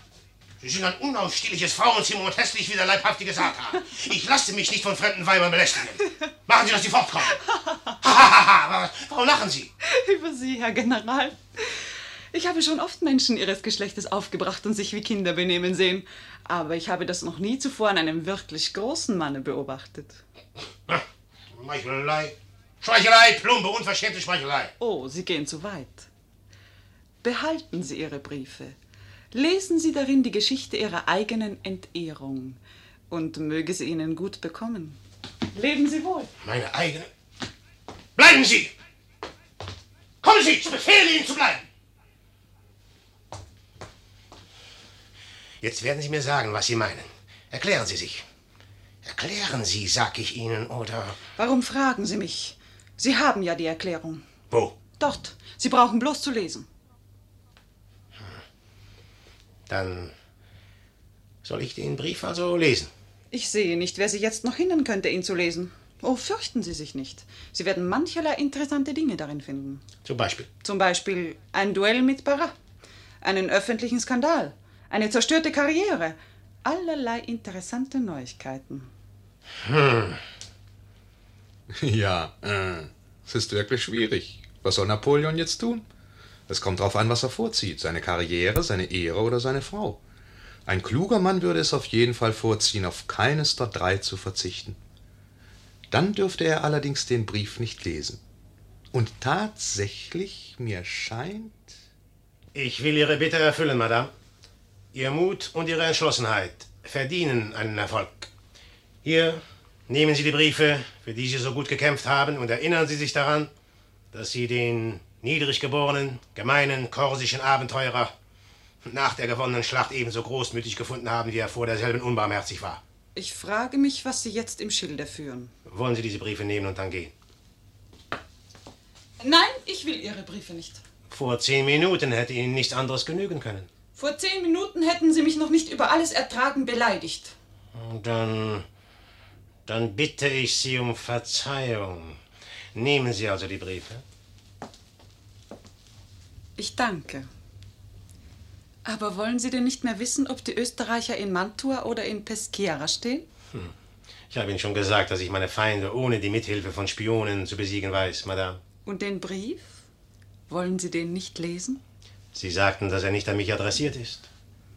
Sie sind ein unausstehliches Frauenzimmer und hässlich wie der leibhaftige Satan. *laughs* Ich lasse mich nicht von fremden Weibern belästigen. *laughs* Machen Sie, dass Sie fortkommen. Hahaha, warum lachen Sie? Über Sie, Herr General. Ich habe schon oft Menschen Ihres Geschlechtes aufgebracht und sich wie Kinder benehmen sehen. Aber ich habe das noch nie zuvor an einem wirklich großen Manne beobachtet. *laughs* Schmeichelei. Schmeichelei, plumpe, unverschämte Schmeichelei. Oh, Sie gehen zu weit. Behalten Sie Ihre Briefe. Lesen Sie darin die Geschichte Ihrer eigenen Entehrung. Und möge sie Ihnen gut bekommen. Leben Sie wohl. Meine eigene. Bleiben Sie! Kommen Sie! Ich befehle Ihnen zu bleiben! Jetzt werden Sie mir sagen, was Sie meinen. Erklären Sie sich. Erklären Sie, sag ich Ihnen, oder. Warum fragen Sie mich? Sie haben ja die Erklärung. Wo? Dort. Sie brauchen bloß zu lesen. Dann soll ich den Brief also lesen. Ich sehe nicht, wer Sie jetzt noch hindern könnte, ihn zu lesen. Oh, fürchten Sie sich nicht. Sie werden mancherlei interessante Dinge darin finden. Zum Beispiel. Zum Beispiel ein Duell mit Barra, einen öffentlichen Skandal, eine zerstörte Karriere, allerlei interessante Neuigkeiten. Ja, äh, es ist wirklich schwierig. Was soll Napoleon jetzt tun? Es kommt darauf an, was er vorzieht. Seine Karriere, seine Ehre oder seine Frau. Ein kluger Mann würde es auf jeden Fall vorziehen, auf keines der drei zu verzichten. Dann dürfte er allerdings den Brief nicht lesen. Und tatsächlich, mir scheint. Ich will Ihre Bitte erfüllen, Madame. Ihr Mut und Ihre Entschlossenheit verdienen einen Erfolg. Hier nehmen Sie die Briefe, für die Sie so gut gekämpft haben, und erinnern Sie sich daran, dass Sie den niedrig geborenen, gemeinen korsischen Abenteurer nach der gewonnenen Schlacht ebenso großmütig gefunden haben, wie er vor derselben unbarmherzig war. Ich frage mich, was Sie jetzt im Schilde führen. Wollen Sie diese Briefe nehmen und dann gehen? Nein, ich will Ihre Briefe nicht. Vor zehn Minuten hätte Ihnen nichts anderes genügen können. Vor zehn Minuten hätten Sie mich noch nicht über alles ertragen beleidigt. Dann. Dann bitte ich Sie um Verzeihung. Nehmen Sie also die Briefe. Ich danke. Aber wollen Sie denn nicht mehr wissen, ob die Österreicher in Mantua oder in Peschiera stehen? Ich habe Ihnen schon gesagt, dass ich meine Feinde ohne die Mithilfe von Spionen zu besiegen weiß, Madame. Und den Brief? Wollen Sie den nicht lesen? Sie sagten, dass er nicht an mich adressiert ist.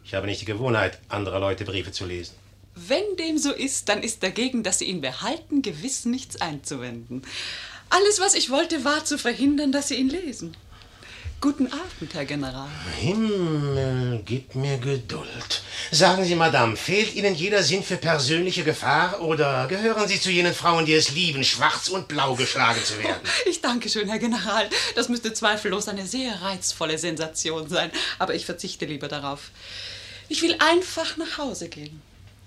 Ich habe nicht die Gewohnheit, anderer Leute Briefe zu lesen. Wenn dem so ist, dann ist dagegen, dass Sie ihn behalten, gewiss nichts einzuwenden. Alles, was ich wollte, war zu verhindern, dass Sie ihn lesen. Guten Abend, Herr General. Himmel, gib mir Geduld. Sagen Sie, Madame, fehlt Ihnen jeder Sinn für persönliche Gefahr oder gehören Sie zu jenen Frauen, die es lieben, schwarz und blau geschlagen zu werden? Ich danke schön, Herr General. Das müsste zweifellos eine sehr reizvolle Sensation sein, aber ich verzichte lieber darauf. Ich will einfach nach Hause gehen.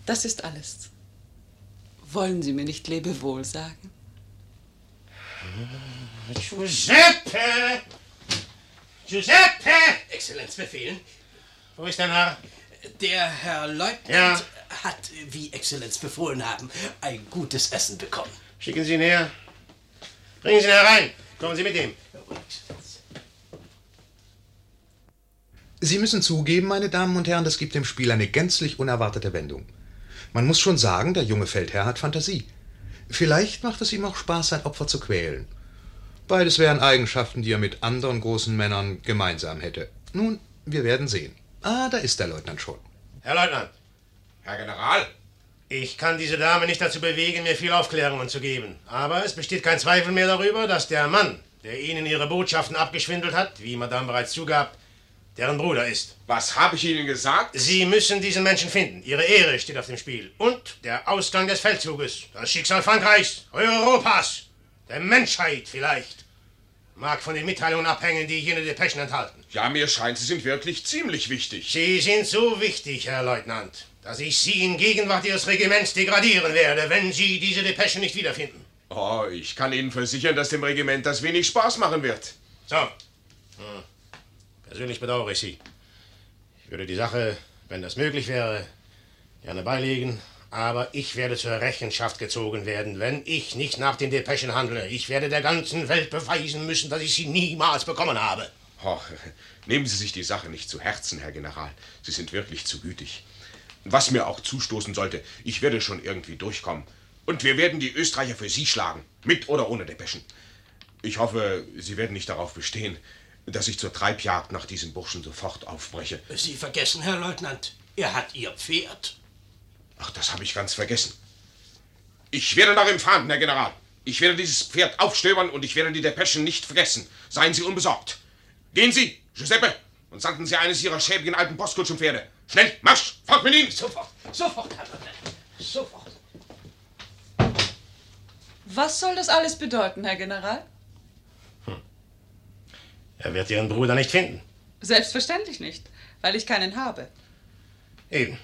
Das ist alles. Wollen Sie mir nicht Lebewohl sagen? Giuseppe! Giuseppe! Exzellenz befehlen. Wo ist der Narr? Der Herr Leutnant Ja. hat, wie Exzellenz befohlen haben, ein gutes Essen bekommen. Schicken Sie ihn her. Bringen Sie ihn herein. Kommen Sie mit ihm. Sie müssen zugeben, meine Damen und Herren, das gibt dem Spiel eine gänzlich unerwartete Wendung. Man muss schon sagen, der junge Feldherr hat Fantasie. Vielleicht macht es ihm auch Spaß, sein Opfer zu quälen. Beides wären Eigenschaften, die er mit anderen großen Männern gemeinsam hätte. Nun, wir werden sehen. Ah, da ist der Leutnant schon. Herr Leutnant, Herr General, ich kann diese Dame nicht dazu bewegen, mir viel Aufklärungen zu geben. Aber es besteht kein Zweifel mehr darüber, dass der Mann, der Ihnen Ihre Botschaften abgeschwindelt hat, wie Madame bereits zugab, deren Bruder ist. was habe ich Ihnen gesagt? Sie müssen diesen Menschen finden. Ihre Ehre steht auf dem Spiel. Und der Ausgang des Feldzuges. Das Schicksal Frankreichs, Europas, der Menschheit vielleicht. Mag von den Mitteilungen abhängen, die jene Depeschen enthalten. Ja, mir scheint, Sie sind wirklich ziemlich wichtig. Sie sind so wichtig, Herr Leutnant, dass ich Sie in Gegenwart Ihres Regiments degradieren werde, wenn Sie diese Depeschen nicht wiederfinden. Oh, ich kann Ihnen versichern, dass dem Regiment das wenig Spaß machen wird. So. Hm. Persönlich bedauere ich Sie. Ich würde die Sache, wenn das möglich wäre, gerne beilegen. Aber ich werde zur Rechenschaft gezogen werden, wenn ich nicht nach den Depeschen handle. Ich werde der ganzen Welt beweisen müssen, dass ich sie niemals bekommen habe. Oh, nehmen Sie sich die Sache nicht zu Herzen, Herr General. Sie sind wirklich zu gütig. Was mir auch zustoßen sollte, ich werde schon irgendwie durchkommen. Und wir werden die Österreicher für Sie schlagen, mit oder ohne Depeschen. Ich hoffe, Sie werden nicht darauf bestehen, dass ich zur Treibjagd nach diesem Burschen sofort aufbreche. Sie vergessen, Herr Leutnant, er hat Ihr Pferd. Ach, das habe ich ganz vergessen. Ich werde nach ihm fahren, Herr General. Ich werde dieses Pferd aufstöbern und ich werde die Depeschen nicht vergessen. Seien Sie unbesorgt. Gehen Sie, Giuseppe, und sanden Sie eines Ihrer schäbigen alten Postkutschenpferde. Schnell, Marsch, fort mit ihm! Sofort, sofort, Herr Leutnant, sofort. Was soll das alles bedeuten, Herr General? Er wird Ihren Bruder nicht finden. Selbstverständlich nicht, weil ich keinen habe. Eben.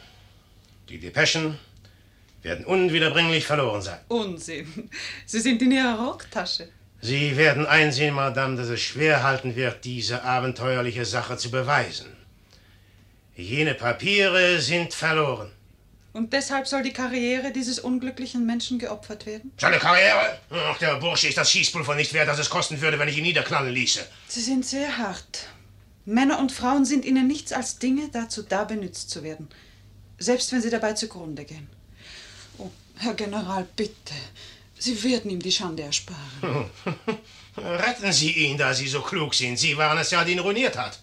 Die Depeschen werden unwiederbringlich verloren sein. Unsinn. Sie sind in Ihrer Rocktasche. Sie werden einsehen, Madame, dass es schwer halten wird, diese abenteuerliche Sache zu beweisen. Jene Papiere sind verloren. Und deshalb soll die Karriere dieses unglücklichen Menschen geopfert werden? Seine Karriere? Ach, der Bursche ist das Schießpulver nicht wert, das es kosten würde, wenn ich ihn niederknallen ließe. Sie sind sehr hart. Männer und Frauen sind Ihnen nichts als Dinge dazu da, benützt zu werden. Selbst wenn sie dabei zugrunde gehen. Oh, Herr General, bitte. Sie werden ihm die Schande ersparen. *laughs* Retten Sie ihn, da Sie so klug sind. Sie waren es ja, die ihn ruiniert hat.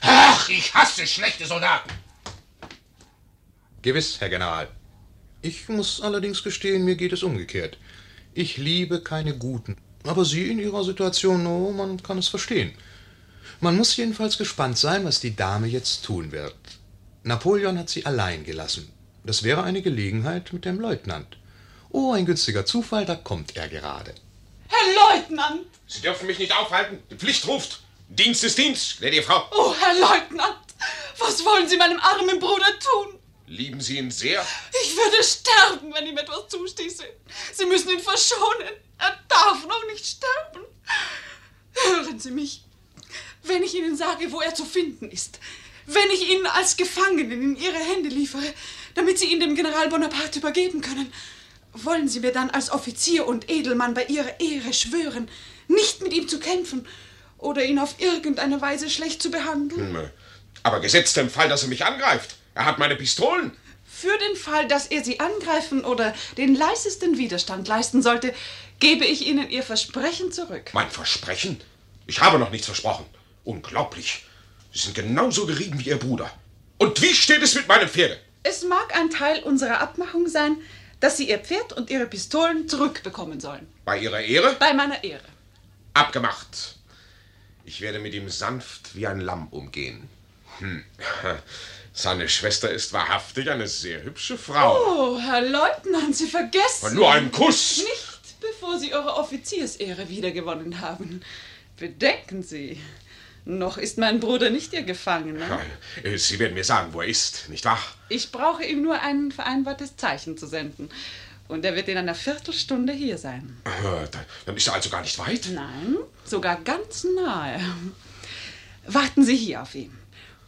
Ach, ich hasse schlechte Soldaten. Gewiss, Herr General. Ich muss allerdings gestehen, mir geht es umgekehrt. Ich liebe keine Guten. Aber Sie in Ihrer Situation, oh, man kann es verstehen. Man muss jedenfalls gespannt sein, was die Dame jetzt tun wird. Napoleon hat sie allein gelassen. Das wäre eine Gelegenheit mit dem Leutnant. Oh, ein günstiger Zufall, da kommt er gerade. Herr Leutnant! Sie dürfen mich nicht aufhalten. Die Pflicht ruft. Dienst ist Dienst, gnädige Frau. Oh, Herr Leutnant! Was wollen Sie meinem armen Bruder tun? Lieben Sie ihn sehr? Ich würde sterben, wenn ihm etwas zustieße. Sie müssen ihn verschonen. Er darf noch nicht sterben. Hören Sie mich. Wenn ich Ihnen sage, wo er zu finden ist, wenn ich ihn als Gefangenen in Ihre Hände liefere, damit Sie ihn dem General Bonaparte übergeben können, wollen Sie mir dann als Offizier und Edelmann bei Ihrer Ehre schwören, nicht mit ihm zu kämpfen oder ihn auf irgendeine Weise schlecht zu behandeln? Hm, Aber gesetzt im Fall, dass er mich angreift. Er hat meine Pistolen. Für den Fall, dass er Sie angreifen oder den leisesten Widerstand leisten sollte, gebe ich Ihnen Ihr Versprechen zurück. Mein Versprechen? Ich habe noch nichts versprochen. Unglaublich. Sie sind genauso gerieben wie Ihr Bruder. Und wie steht es mit meinem Pferde? Es mag ein Teil unserer Abmachung sein, dass Sie Ihr Pferd und Ihre Pistolen zurückbekommen sollen. Bei Ihrer Ehre? Bei meiner Ehre. Abgemacht. Ich werde mit ihm sanft wie ein Lamm umgehen. Hm. *laughs* Seine Schwester ist wahrhaftig eine sehr hübsche Frau. Oh, Herr Leutnant, Sie vergessen. Und nur einen Kuss. Nicht, bevor Sie Ihre Offiziersehre wiedergewonnen haben. Bedenken Sie. Noch ist mein Bruder nicht Ihr Gefangener. Äh, Sie werden mir sagen, wo er ist, nicht wahr? Ich brauche ihm nur ein vereinbartes Zeichen zu senden. Und er wird in einer Viertelstunde hier sein. Äh, dann- Dann ist er also gar nicht weit. Nein, sogar ganz nahe. Warten Sie hier auf ihn.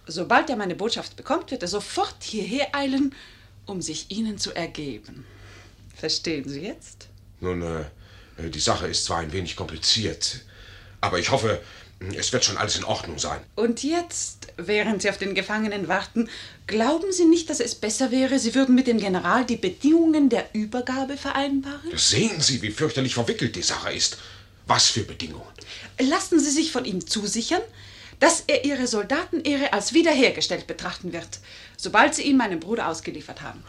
Sobald er meine Botschaft bekommt, wird er sofort hierher eilen, um sich Ihnen zu ergeben. Verstehen Sie jetzt? Nun, äh, die Sache ist zwar ein wenig kompliziert, aber ich hoffe, Es wird schon alles in Ordnung sein. Und jetzt, während Sie auf den Gefangenen warten, glauben Sie nicht, dass es besser wäre, Sie würden mit dem General die Bedingungen der Übergabe vereinbaren? Sehen Sie, wie fürchterlich verwickelt die Sache ist. Was für Bedingungen? Lassen Sie sich von ihm zusichern, dass er Ihre Soldatenehre als wiederhergestellt betrachten wird, sobald Sie ihn meinem Bruder ausgeliefert haben.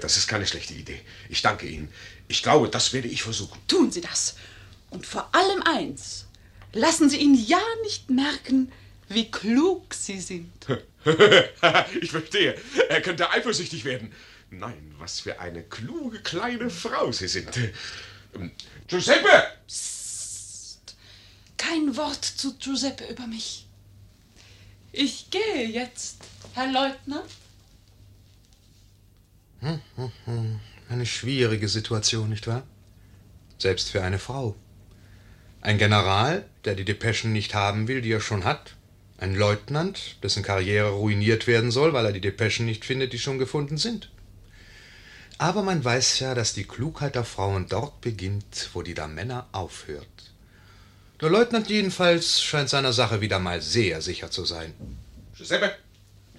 Das ist keine schlechte Idee. Ich danke Ihnen. Ich glaube, das werde ich versuchen. Tun Sie das. Und vor allem eins. Lassen Sie ihn ja nicht merken, wie klug Sie sind. *laughs* ich verstehe. Er könnte eifersüchtig werden. Nein, was für eine kluge kleine Frau Sie sind. Giuseppe! Psst. Kein Wort zu Giuseppe über mich. Ich gehe jetzt, Herr Leutnant. Hm, hm, hm. Eine schwierige Situation, nicht wahr? Selbst für eine Frau. Ein General, der die Depeschen nicht haben will, die er schon hat. Ein Leutnant, dessen Karriere ruiniert werden soll, weil er die Depeschen nicht findet, die schon gefunden sind. Aber man weiß ja, dass die Klugheit der Frauen dort beginnt, wo die der Männer aufhört. Der Leutnant jedenfalls scheint seiner Sache wieder mal sehr sicher zu sein. Giuseppe,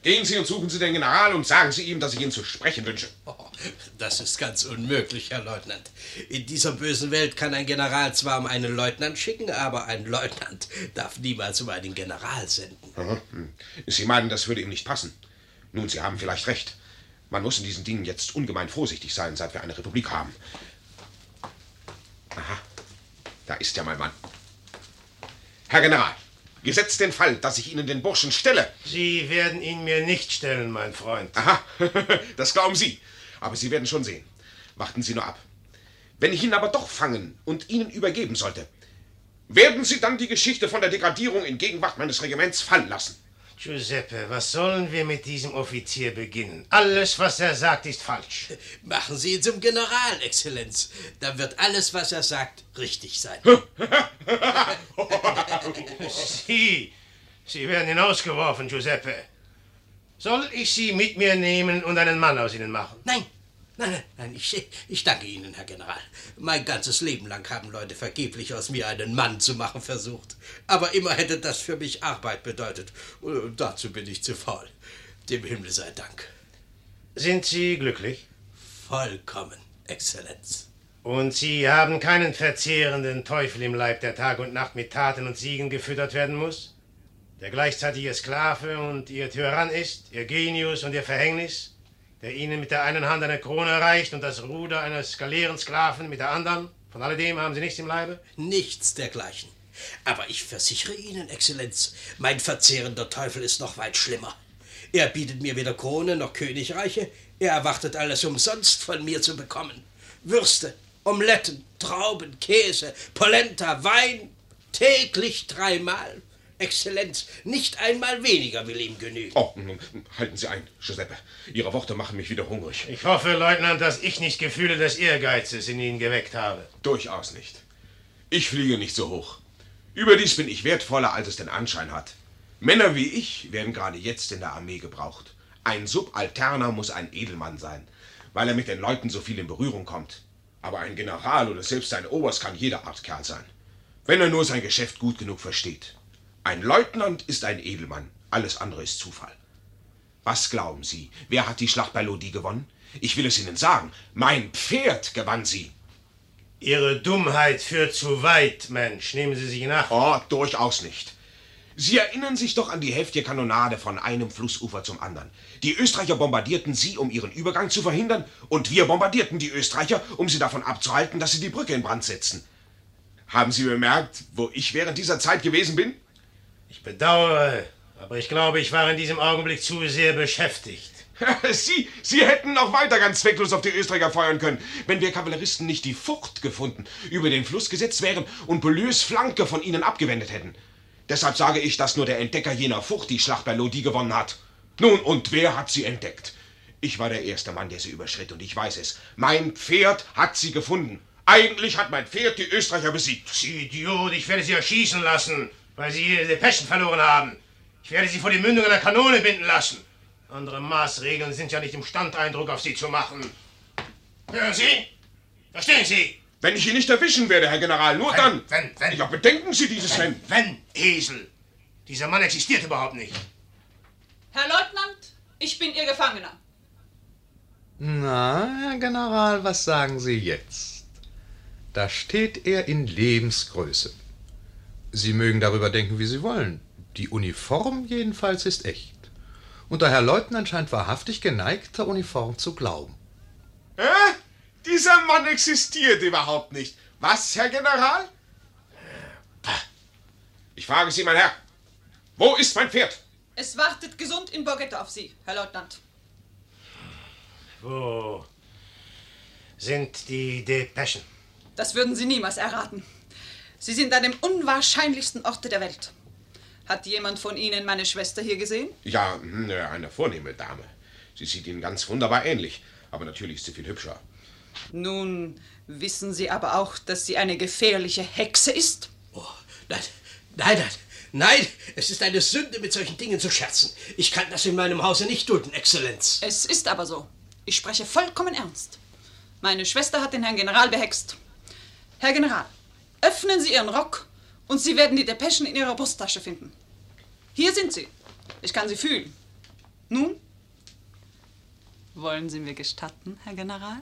gehen Sie und suchen Sie den General und sagen Sie ihm, dass ich ihn zu sprechen wünsche. Oh, das ist ganz unmöglich, Herr Leutnant. In dieser bösen Welt kann ein General zwar um einen Leutnant schicken, aber ein Leutnant darf niemals um einen General senden. Hm. Sie meinen, das würde ihm nicht passen. Nun, Sie haben vielleicht recht. Man muss in diesen Dingen jetzt ungemein vorsichtig sein, seit wir eine Republik haben. Aha, da ist ja mein Mann. Herr General, gesetzt den Fall, dass ich Ihnen den Burschen stelle. Sie werden ihn mir nicht stellen, mein Freund. Aha, *laughs* das glauben Sie. Aber Sie werden schon sehen. Warten Sie nur ab. Wenn ich ihn aber doch fangen und Ihnen übergeben sollte, werden Sie dann die Geschichte von der Degradierung in Gegenwart meines Regiments fallen lassen. Giuseppe, was sollen wir mit diesem Offizier beginnen? Alles, was er sagt, ist falsch. Machen Sie ihn zum General, Exzellenz. Dann wird alles, was er sagt, richtig sein. *laughs* Sie, Sie werden hinausgeworfen, Giuseppe. Soll ich Sie mit mir nehmen und einen Mann aus Ihnen machen? Nein, nein, nein, nein ich, ich danke Ihnen, Herr General. Mein ganzes Leben lang haben Leute vergeblich aus mir einen Mann zu machen versucht. Aber immer hätte das für mich Arbeit bedeutet. Und dazu bin ich zu faul. Dem Himmel sei Dank. Sind Sie glücklich? Vollkommen, Exzellenz. Und Sie haben keinen verzehrenden Teufel im Leib, der Tag und Nacht mit Taten und Siegen gefüttert werden muss? Der gleichzeitig Ihr Sklave und Ihr Tyrann ist, Ihr Genius und Ihr Verhängnis? Der Ihnen mit der einen Hand eine Krone reicht und das Ruder eines Galeerensklaven mit der anderen? Von alledem haben Sie nichts im Leibe? Nichts dergleichen. Aber ich versichere Ihnen, Exzellenz, mein verzehrender Teufel ist noch weit schlimmer. Er bietet mir weder Krone noch Königreiche, er erwartet alles umsonst von mir zu bekommen. Würste, Omeletten, Trauben, Käse, Polenta, Wein, täglich dreimal. Exzellenz, nicht einmal weniger will ihm genügen. Oh, halten Sie ein, Giuseppe. Ihre Worte machen mich wieder hungrig. Ich hoffe, Leutnant, dass ich nicht Gefühle des Ehrgeizes in Ihnen geweckt habe. Durchaus nicht. Ich fliege nicht so hoch. Überdies bin ich wertvoller, als es den Anschein hat. Männer wie ich werden gerade jetzt in der Armee gebraucht. Ein Subalterner muss ein Edelmann sein, weil er mit den Leuten so viel in Berührung kommt. Aber ein General oder selbst ein Oberst kann jeder Art Kerl sein, wenn er nur sein Geschäft gut genug versteht. Ein Leutnant ist ein Edelmann, alles andere ist Zufall. Was glauben Sie, wer hat die Schlacht bei Lodi gewonnen? Ich will es Ihnen sagen, mein Pferd gewann sie. Ihre Dummheit führt zu weit, Mensch. Nehmen Sie sich nach. Oh, durchaus nicht. Sie erinnern sich doch an die heftige Kanonade von einem Flussufer zum anderen. Die Österreicher bombardierten sie, um ihren Übergang zu verhindern, und wir bombardierten die Österreicher, um sie davon abzuhalten, dass sie die Brücke in Brand setzen. Haben Sie bemerkt, wo ich während dieser Zeit gewesen bin? Ich bedauere, aber ich glaube, ich war in diesem Augenblick zu sehr beschäftigt. *laughs* Sie, Sie hätten noch weiter ganz zwecklos auf die Österreicher feuern können, wenn wir Kavalleristen nicht die Furcht gefunden, über den Fluss gesetzt wären und Belieus Flanke von ihnen abgewendet hätten. Deshalb sage ich, dass nur der Entdecker jener Furcht die Schlacht bei Lodi gewonnen hat. Nun, und wer hat sie entdeckt? Ich war der erste Mann, der sie überschritt, und ich weiß es. Mein Pferd hat sie gefunden. Eigentlich hat mein Pferd die Österreicher besiegt. Sie Idiot, ich werde Sie erschießen lassen, weil Sie Ihre Depeschen verloren haben. Ich werde Sie vor die Mündung einer Kanone binden lassen. Andere Maßregeln sind ja nicht imstand, Eindruck auf Sie zu machen. Hören Sie? Verstehen Sie? Wenn ich ihn nicht erwischen werde, Herr General, nur Wenn, dann. wenn, wenn. Ja, bedenken Sie dieses Wenn. Wenn, Esel. Dieser Mann existiert überhaupt nicht. Herr Leutnant, ich bin Ihr Gefangener. Na, Herr General, was sagen Sie jetzt? Da steht er in Lebensgröße. Sie mögen darüber denken, wie Sie wollen. Die Uniform jedenfalls ist echt. Und der Herr Leutnant scheint wahrhaftig geneigt, der Uniform zu glauben. Hä? Dieser Mann existiert überhaupt nicht. Was, Herr General? Ich frage Sie, mein Herr. Wo ist mein Pferd? Es wartet gesund in Borgetta auf Sie, Herr Leutnant. Wo sind die Depeschen? Das würden Sie niemals erraten. Sie sind an dem unwahrscheinlichsten Orte der Welt. Hat jemand von Ihnen meine Schwester hier gesehen? Ja, hm, äh, eine vornehme Dame. Sie sieht Ihnen ganz wunderbar ähnlich. Aber natürlich ist sie viel hübscher. Nun wissen Sie aber auch, dass sie eine gefährliche Hexe ist? Oh, nein, nein, nein, nein, es ist eine Sünde, mit solchen Dingen zu scherzen. Ich kann das in meinem Hause nicht dulden, Exzellenz. Es ist aber so. Ich spreche vollkommen ernst. Meine Schwester hat den Herrn General behext. Herr General, öffnen Sie Ihren Rock und Sie werden die Depeschen in Ihrer Brusttasche finden. Hier sind sie. Ich kann sie fühlen. Nun? Wollen Sie mir gestatten, Herr General?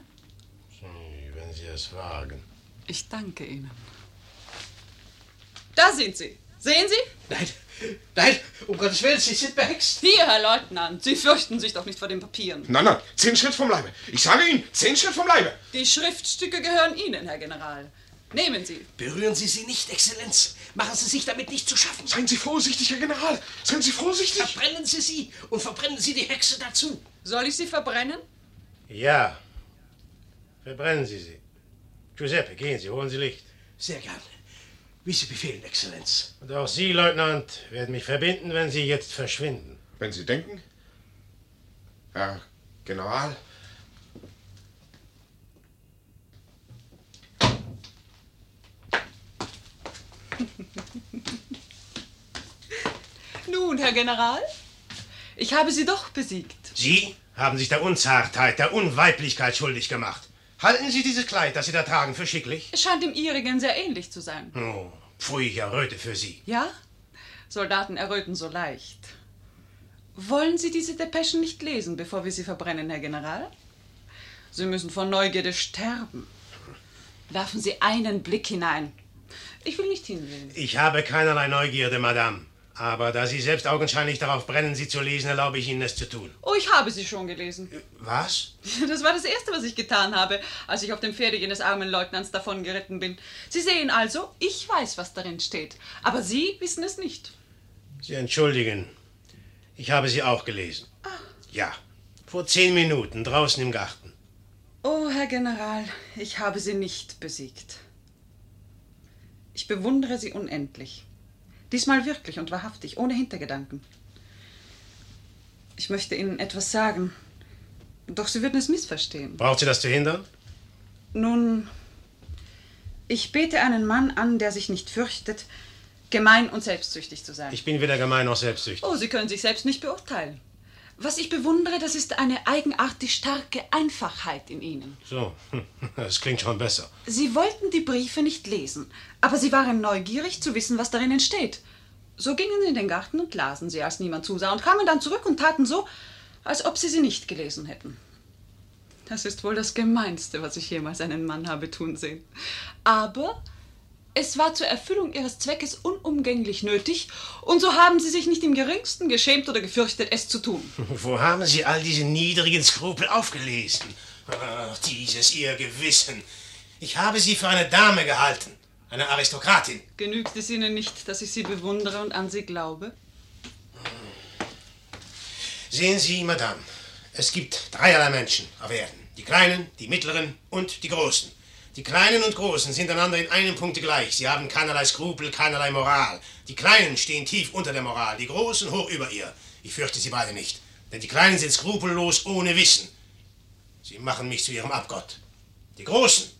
Wenn Sie es wagen. Ich danke Ihnen. Da sind Sie. Sehen Sie? Nein, nein, um Gottes Willen, Sie sind behext. Hier, Herr Leutnant. Sie fürchten sich doch nicht vor den Papieren. Nein, nein, zehn Schritt vom Leibe. Ich sage Ihnen, zehn Schritt vom Leibe. Die Schriftstücke gehören Ihnen, Herr General. Nehmen Sie. Berühren Sie sie nicht, Exzellenz. Machen Sie sich damit nicht zu schaffen. Seien Sie vorsichtig, Herr General. Seien Sie vorsichtig. Verbrennen Sie sie und verbrennen Sie die Hexe dazu. Soll ich sie verbrennen? Ja. Verbrennen Sie sie. Giuseppe, gehen Sie, holen Sie Licht. Sehr gern. Wie Sie befehlen, Exzellenz. Und auch Sie, Leutnant, werden mich verbinden, wenn Sie jetzt verschwinden. Wenn Sie denken, Herr General, *laughs* Nun, Herr General, ich habe Sie doch besiegt. Sie haben sich der Unzartheit, der Unweiblichkeit schuldig gemacht. Halten Sie dieses Kleid, das Sie da tragen, für schicklich? Es scheint dem Ihrigen sehr ähnlich zu sein. Oh, pfui, ich erröte für Sie. Ja? Soldaten erröten so leicht. Wollen Sie diese Depeschen nicht lesen, bevor wir sie verbrennen, Herr General? Sie müssen vor Neugierde sterben. Werfen Sie einen Blick hinein. Ich will nicht hinsehen. Ich habe keinerlei Neugierde, Madame. Aber da Sie selbst augenscheinlich darauf brennen, sie zu lesen, erlaube ich Ihnen, es zu tun. Oh, ich habe sie schon gelesen. Was? *laughs* Das war das Erste, was ich getan habe, als ich auf dem Pferde jenes armen Leutnants davon geritten bin. Sie sehen also, ich weiß, was darin steht. Aber Sie wissen es nicht. Sie entschuldigen. Ich habe sie auch gelesen. Ja, vor zehn Minuten draußen im Garten. Oh, Herr General, ich habe Sie nicht besiegt. Ich bewundere Sie unendlich. Diesmal wirklich und wahrhaftig, ohne Hintergedanken. Ich möchte Ihnen etwas sagen, doch Sie würden es missverstehen. Braucht sie das zu hindern? Nun, ich bete einen Mann an, der sich nicht fürchtet, gemein und selbstsüchtig zu sein. Ich bin weder gemein noch selbstsüchtig. Oh, Sie können sich selbst nicht beurteilen. Was ich bewundere, das ist eine eigenartig starke Einfachheit in Ihnen. So, *laughs* das klingt schon besser. Sie wollten die Briefe nicht lesen, aber Sie waren neugierig zu wissen, was darin steht. So gingen Sie in den Garten und lasen sie, als niemand zusah, und kamen dann zurück und taten so, als ob Sie sie nicht gelesen hätten. Das ist wohl das Gemeinste, was ich jemals einen Mann habe tun sehen. Aber es war zur Erfüllung Ihres Zweckes unumgänglich nötig, und so haben Sie sich nicht im geringsten geschämt oder gefürchtet, es zu tun. *laughs* Wo haben Sie all diese niedrigen Skrupel aufgelesen? Ach, dieses Ihr Gewissen. Ich habe Sie für eine Dame gehalten, eine Aristokratin. Genügt es Ihnen nicht, dass ich Sie bewundere und an Sie glaube? Sehen Sie, Madame, es gibt dreierlei Menschen auf Erden. Die Kleinen, die Mittleren und die Großen. Die Kleinen und Großen sind einander in einem Punkt gleich. Sie haben keinerlei Skrupel, keinerlei Moral. Die Kleinen stehen tief unter der Moral, die Großen hoch über ihr. Ich fürchte sie beide nicht, denn die Kleinen sind skrupellos ohne Wissen. Sie machen mich zu ihrem Abgott. Die Großen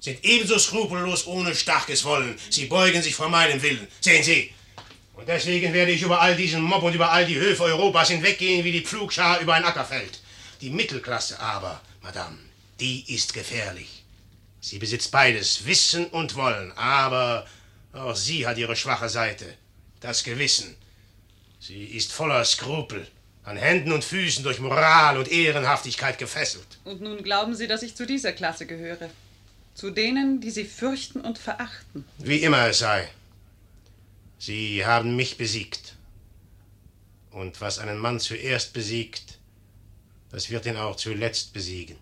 sind ebenso skrupellos ohne starkes Wollen. Sie beugen sich vor meinem Willen. Sehen Sie. Und deswegen werde ich über all diesen Mob und über all die Höfe Europas hinweggehen wie die Pflugschar über ein Ackerfeld. Die Mittelklasse aber, Madame, die ist gefährlich. Sie besitzt beides, Wissen und Wollen, aber auch sie hat ihre schwache Seite, das Gewissen. Sie ist voller Skrupel, an Händen und Füßen durch Moral und Ehrenhaftigkeit gefesselt. Und nun glauben Sie, dass ich zu dieser Klasse gehöre. Zu denen, die Sie fürchten und verachten. Wie immer es sei. Sie haben mich besiegt. Und was einen Mann zuerst besiegt, das wird ihn auch zuletzt besiegen.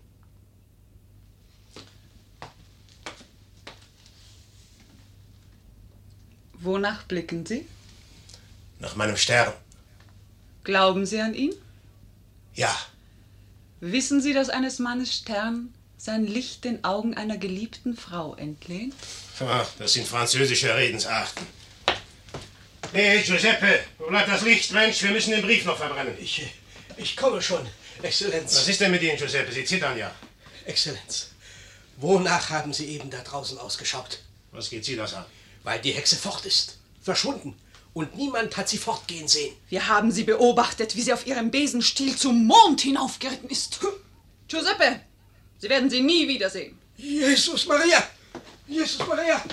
Wonach blicken Sie? Nach meinem Stern. Glauben Sie an ihn? Ja, Wissen Sie, dass eines Mannes Stern sein Licht den Augen einer geliebten Frau entlehnt? Ah, das sind französische Redensarten. Hey, Giuseppe, wo bleibt das Licht? Mensch, wir müssen den Brief noch verbrennen. Ich, ich komme schon, Exzellenz. Was ist denn mit Ihnen, Giuseppe? Sie zittern ja. Exzellenz, wonach haben Sie eben da draußen ausgeschaut? Was geht Sie das an? Weil die Hexe fort ist, verschwunden. Und niemand hat sie fortgehen sehen. Wir haben sie beobachtet, wie sie auf ihrem Besenstiel zum Mond hinaufgeritten ist. Giuseppe, Sie werden sie nie wiedersehen. Jesus Maria! Jesus Maria!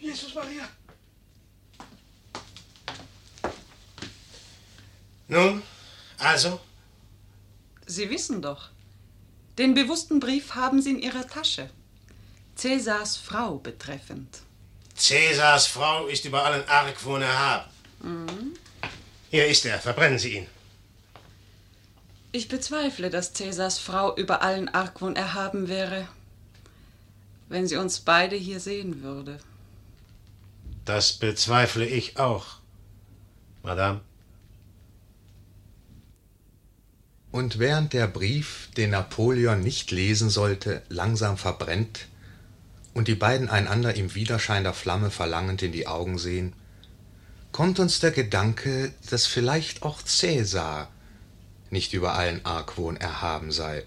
Jesus Maria! Nun, also? Sie wissen doch, den bewussten Brief haben Sie in Ihrer Tasche. Cäsars Frau betreffend. Cäsars Frau ist über allen Argwohn erhaben. Hier ist er, verbrennen Sie ihn. Ich bezweifle, dass Cäsars Frau über allen Argwohn erhaben wäre, wenn sie uns beide hier sehen würde. Das bezweifle ich auch, Madame. Und während der Brief, den Napoleon nicht lesen sollte, langsam verbrennt und die beiden einander im Widerschein der Flamme verlangend in die Augen sehen, kommt uns der Gedanke, dass vielleicht auch Cäsar nicht über allen Argwohn erhaben sei,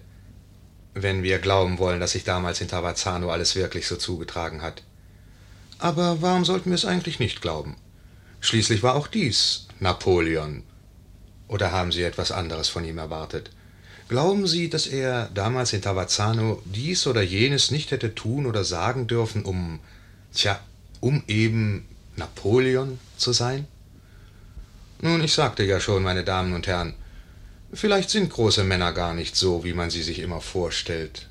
wenn wir glauben wollen, dass sich damals in Tavazzano alles wirklich so zugetragen hat. Aber warum sollten wir es eigentlich nicht glauben? Schließlich war auch dies Napoleon. Oder haben Sie etwas anderes von ihm erwartet? Glauben Sie, dass er damals in Tavazzano dies oder jenes nicht hätte tun oder sagen dürfen, um, tja, um eben Napoleon zu sein? Nun, ich sagte ja schon, meine Damen und Herren, vielleicht sind große Männer gar nicht so, wie man sie sich immer vorstellt.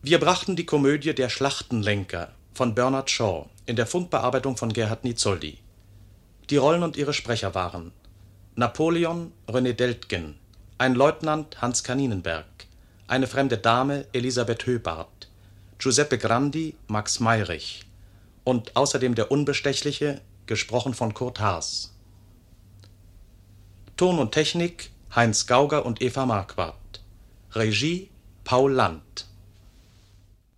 Wir brachten die Komödie Der Schlachtenlenker von Bernard Shaw in der Fundbearbeitung von Gerhard Nizoldi. Die Rollen und ihre Sprecher waren Napoleon René Deltgen, ein Leutnant Hans Kaninenberg, eine fremde Dame Elisabeth Höbart, Giuseppe Grandi Max Meyrich und außerdem der Unbestechliche, gesprochen von Kurt Haas. Ton und Technik Heinz Gauger und Eva Marquardt. Regie Paul Land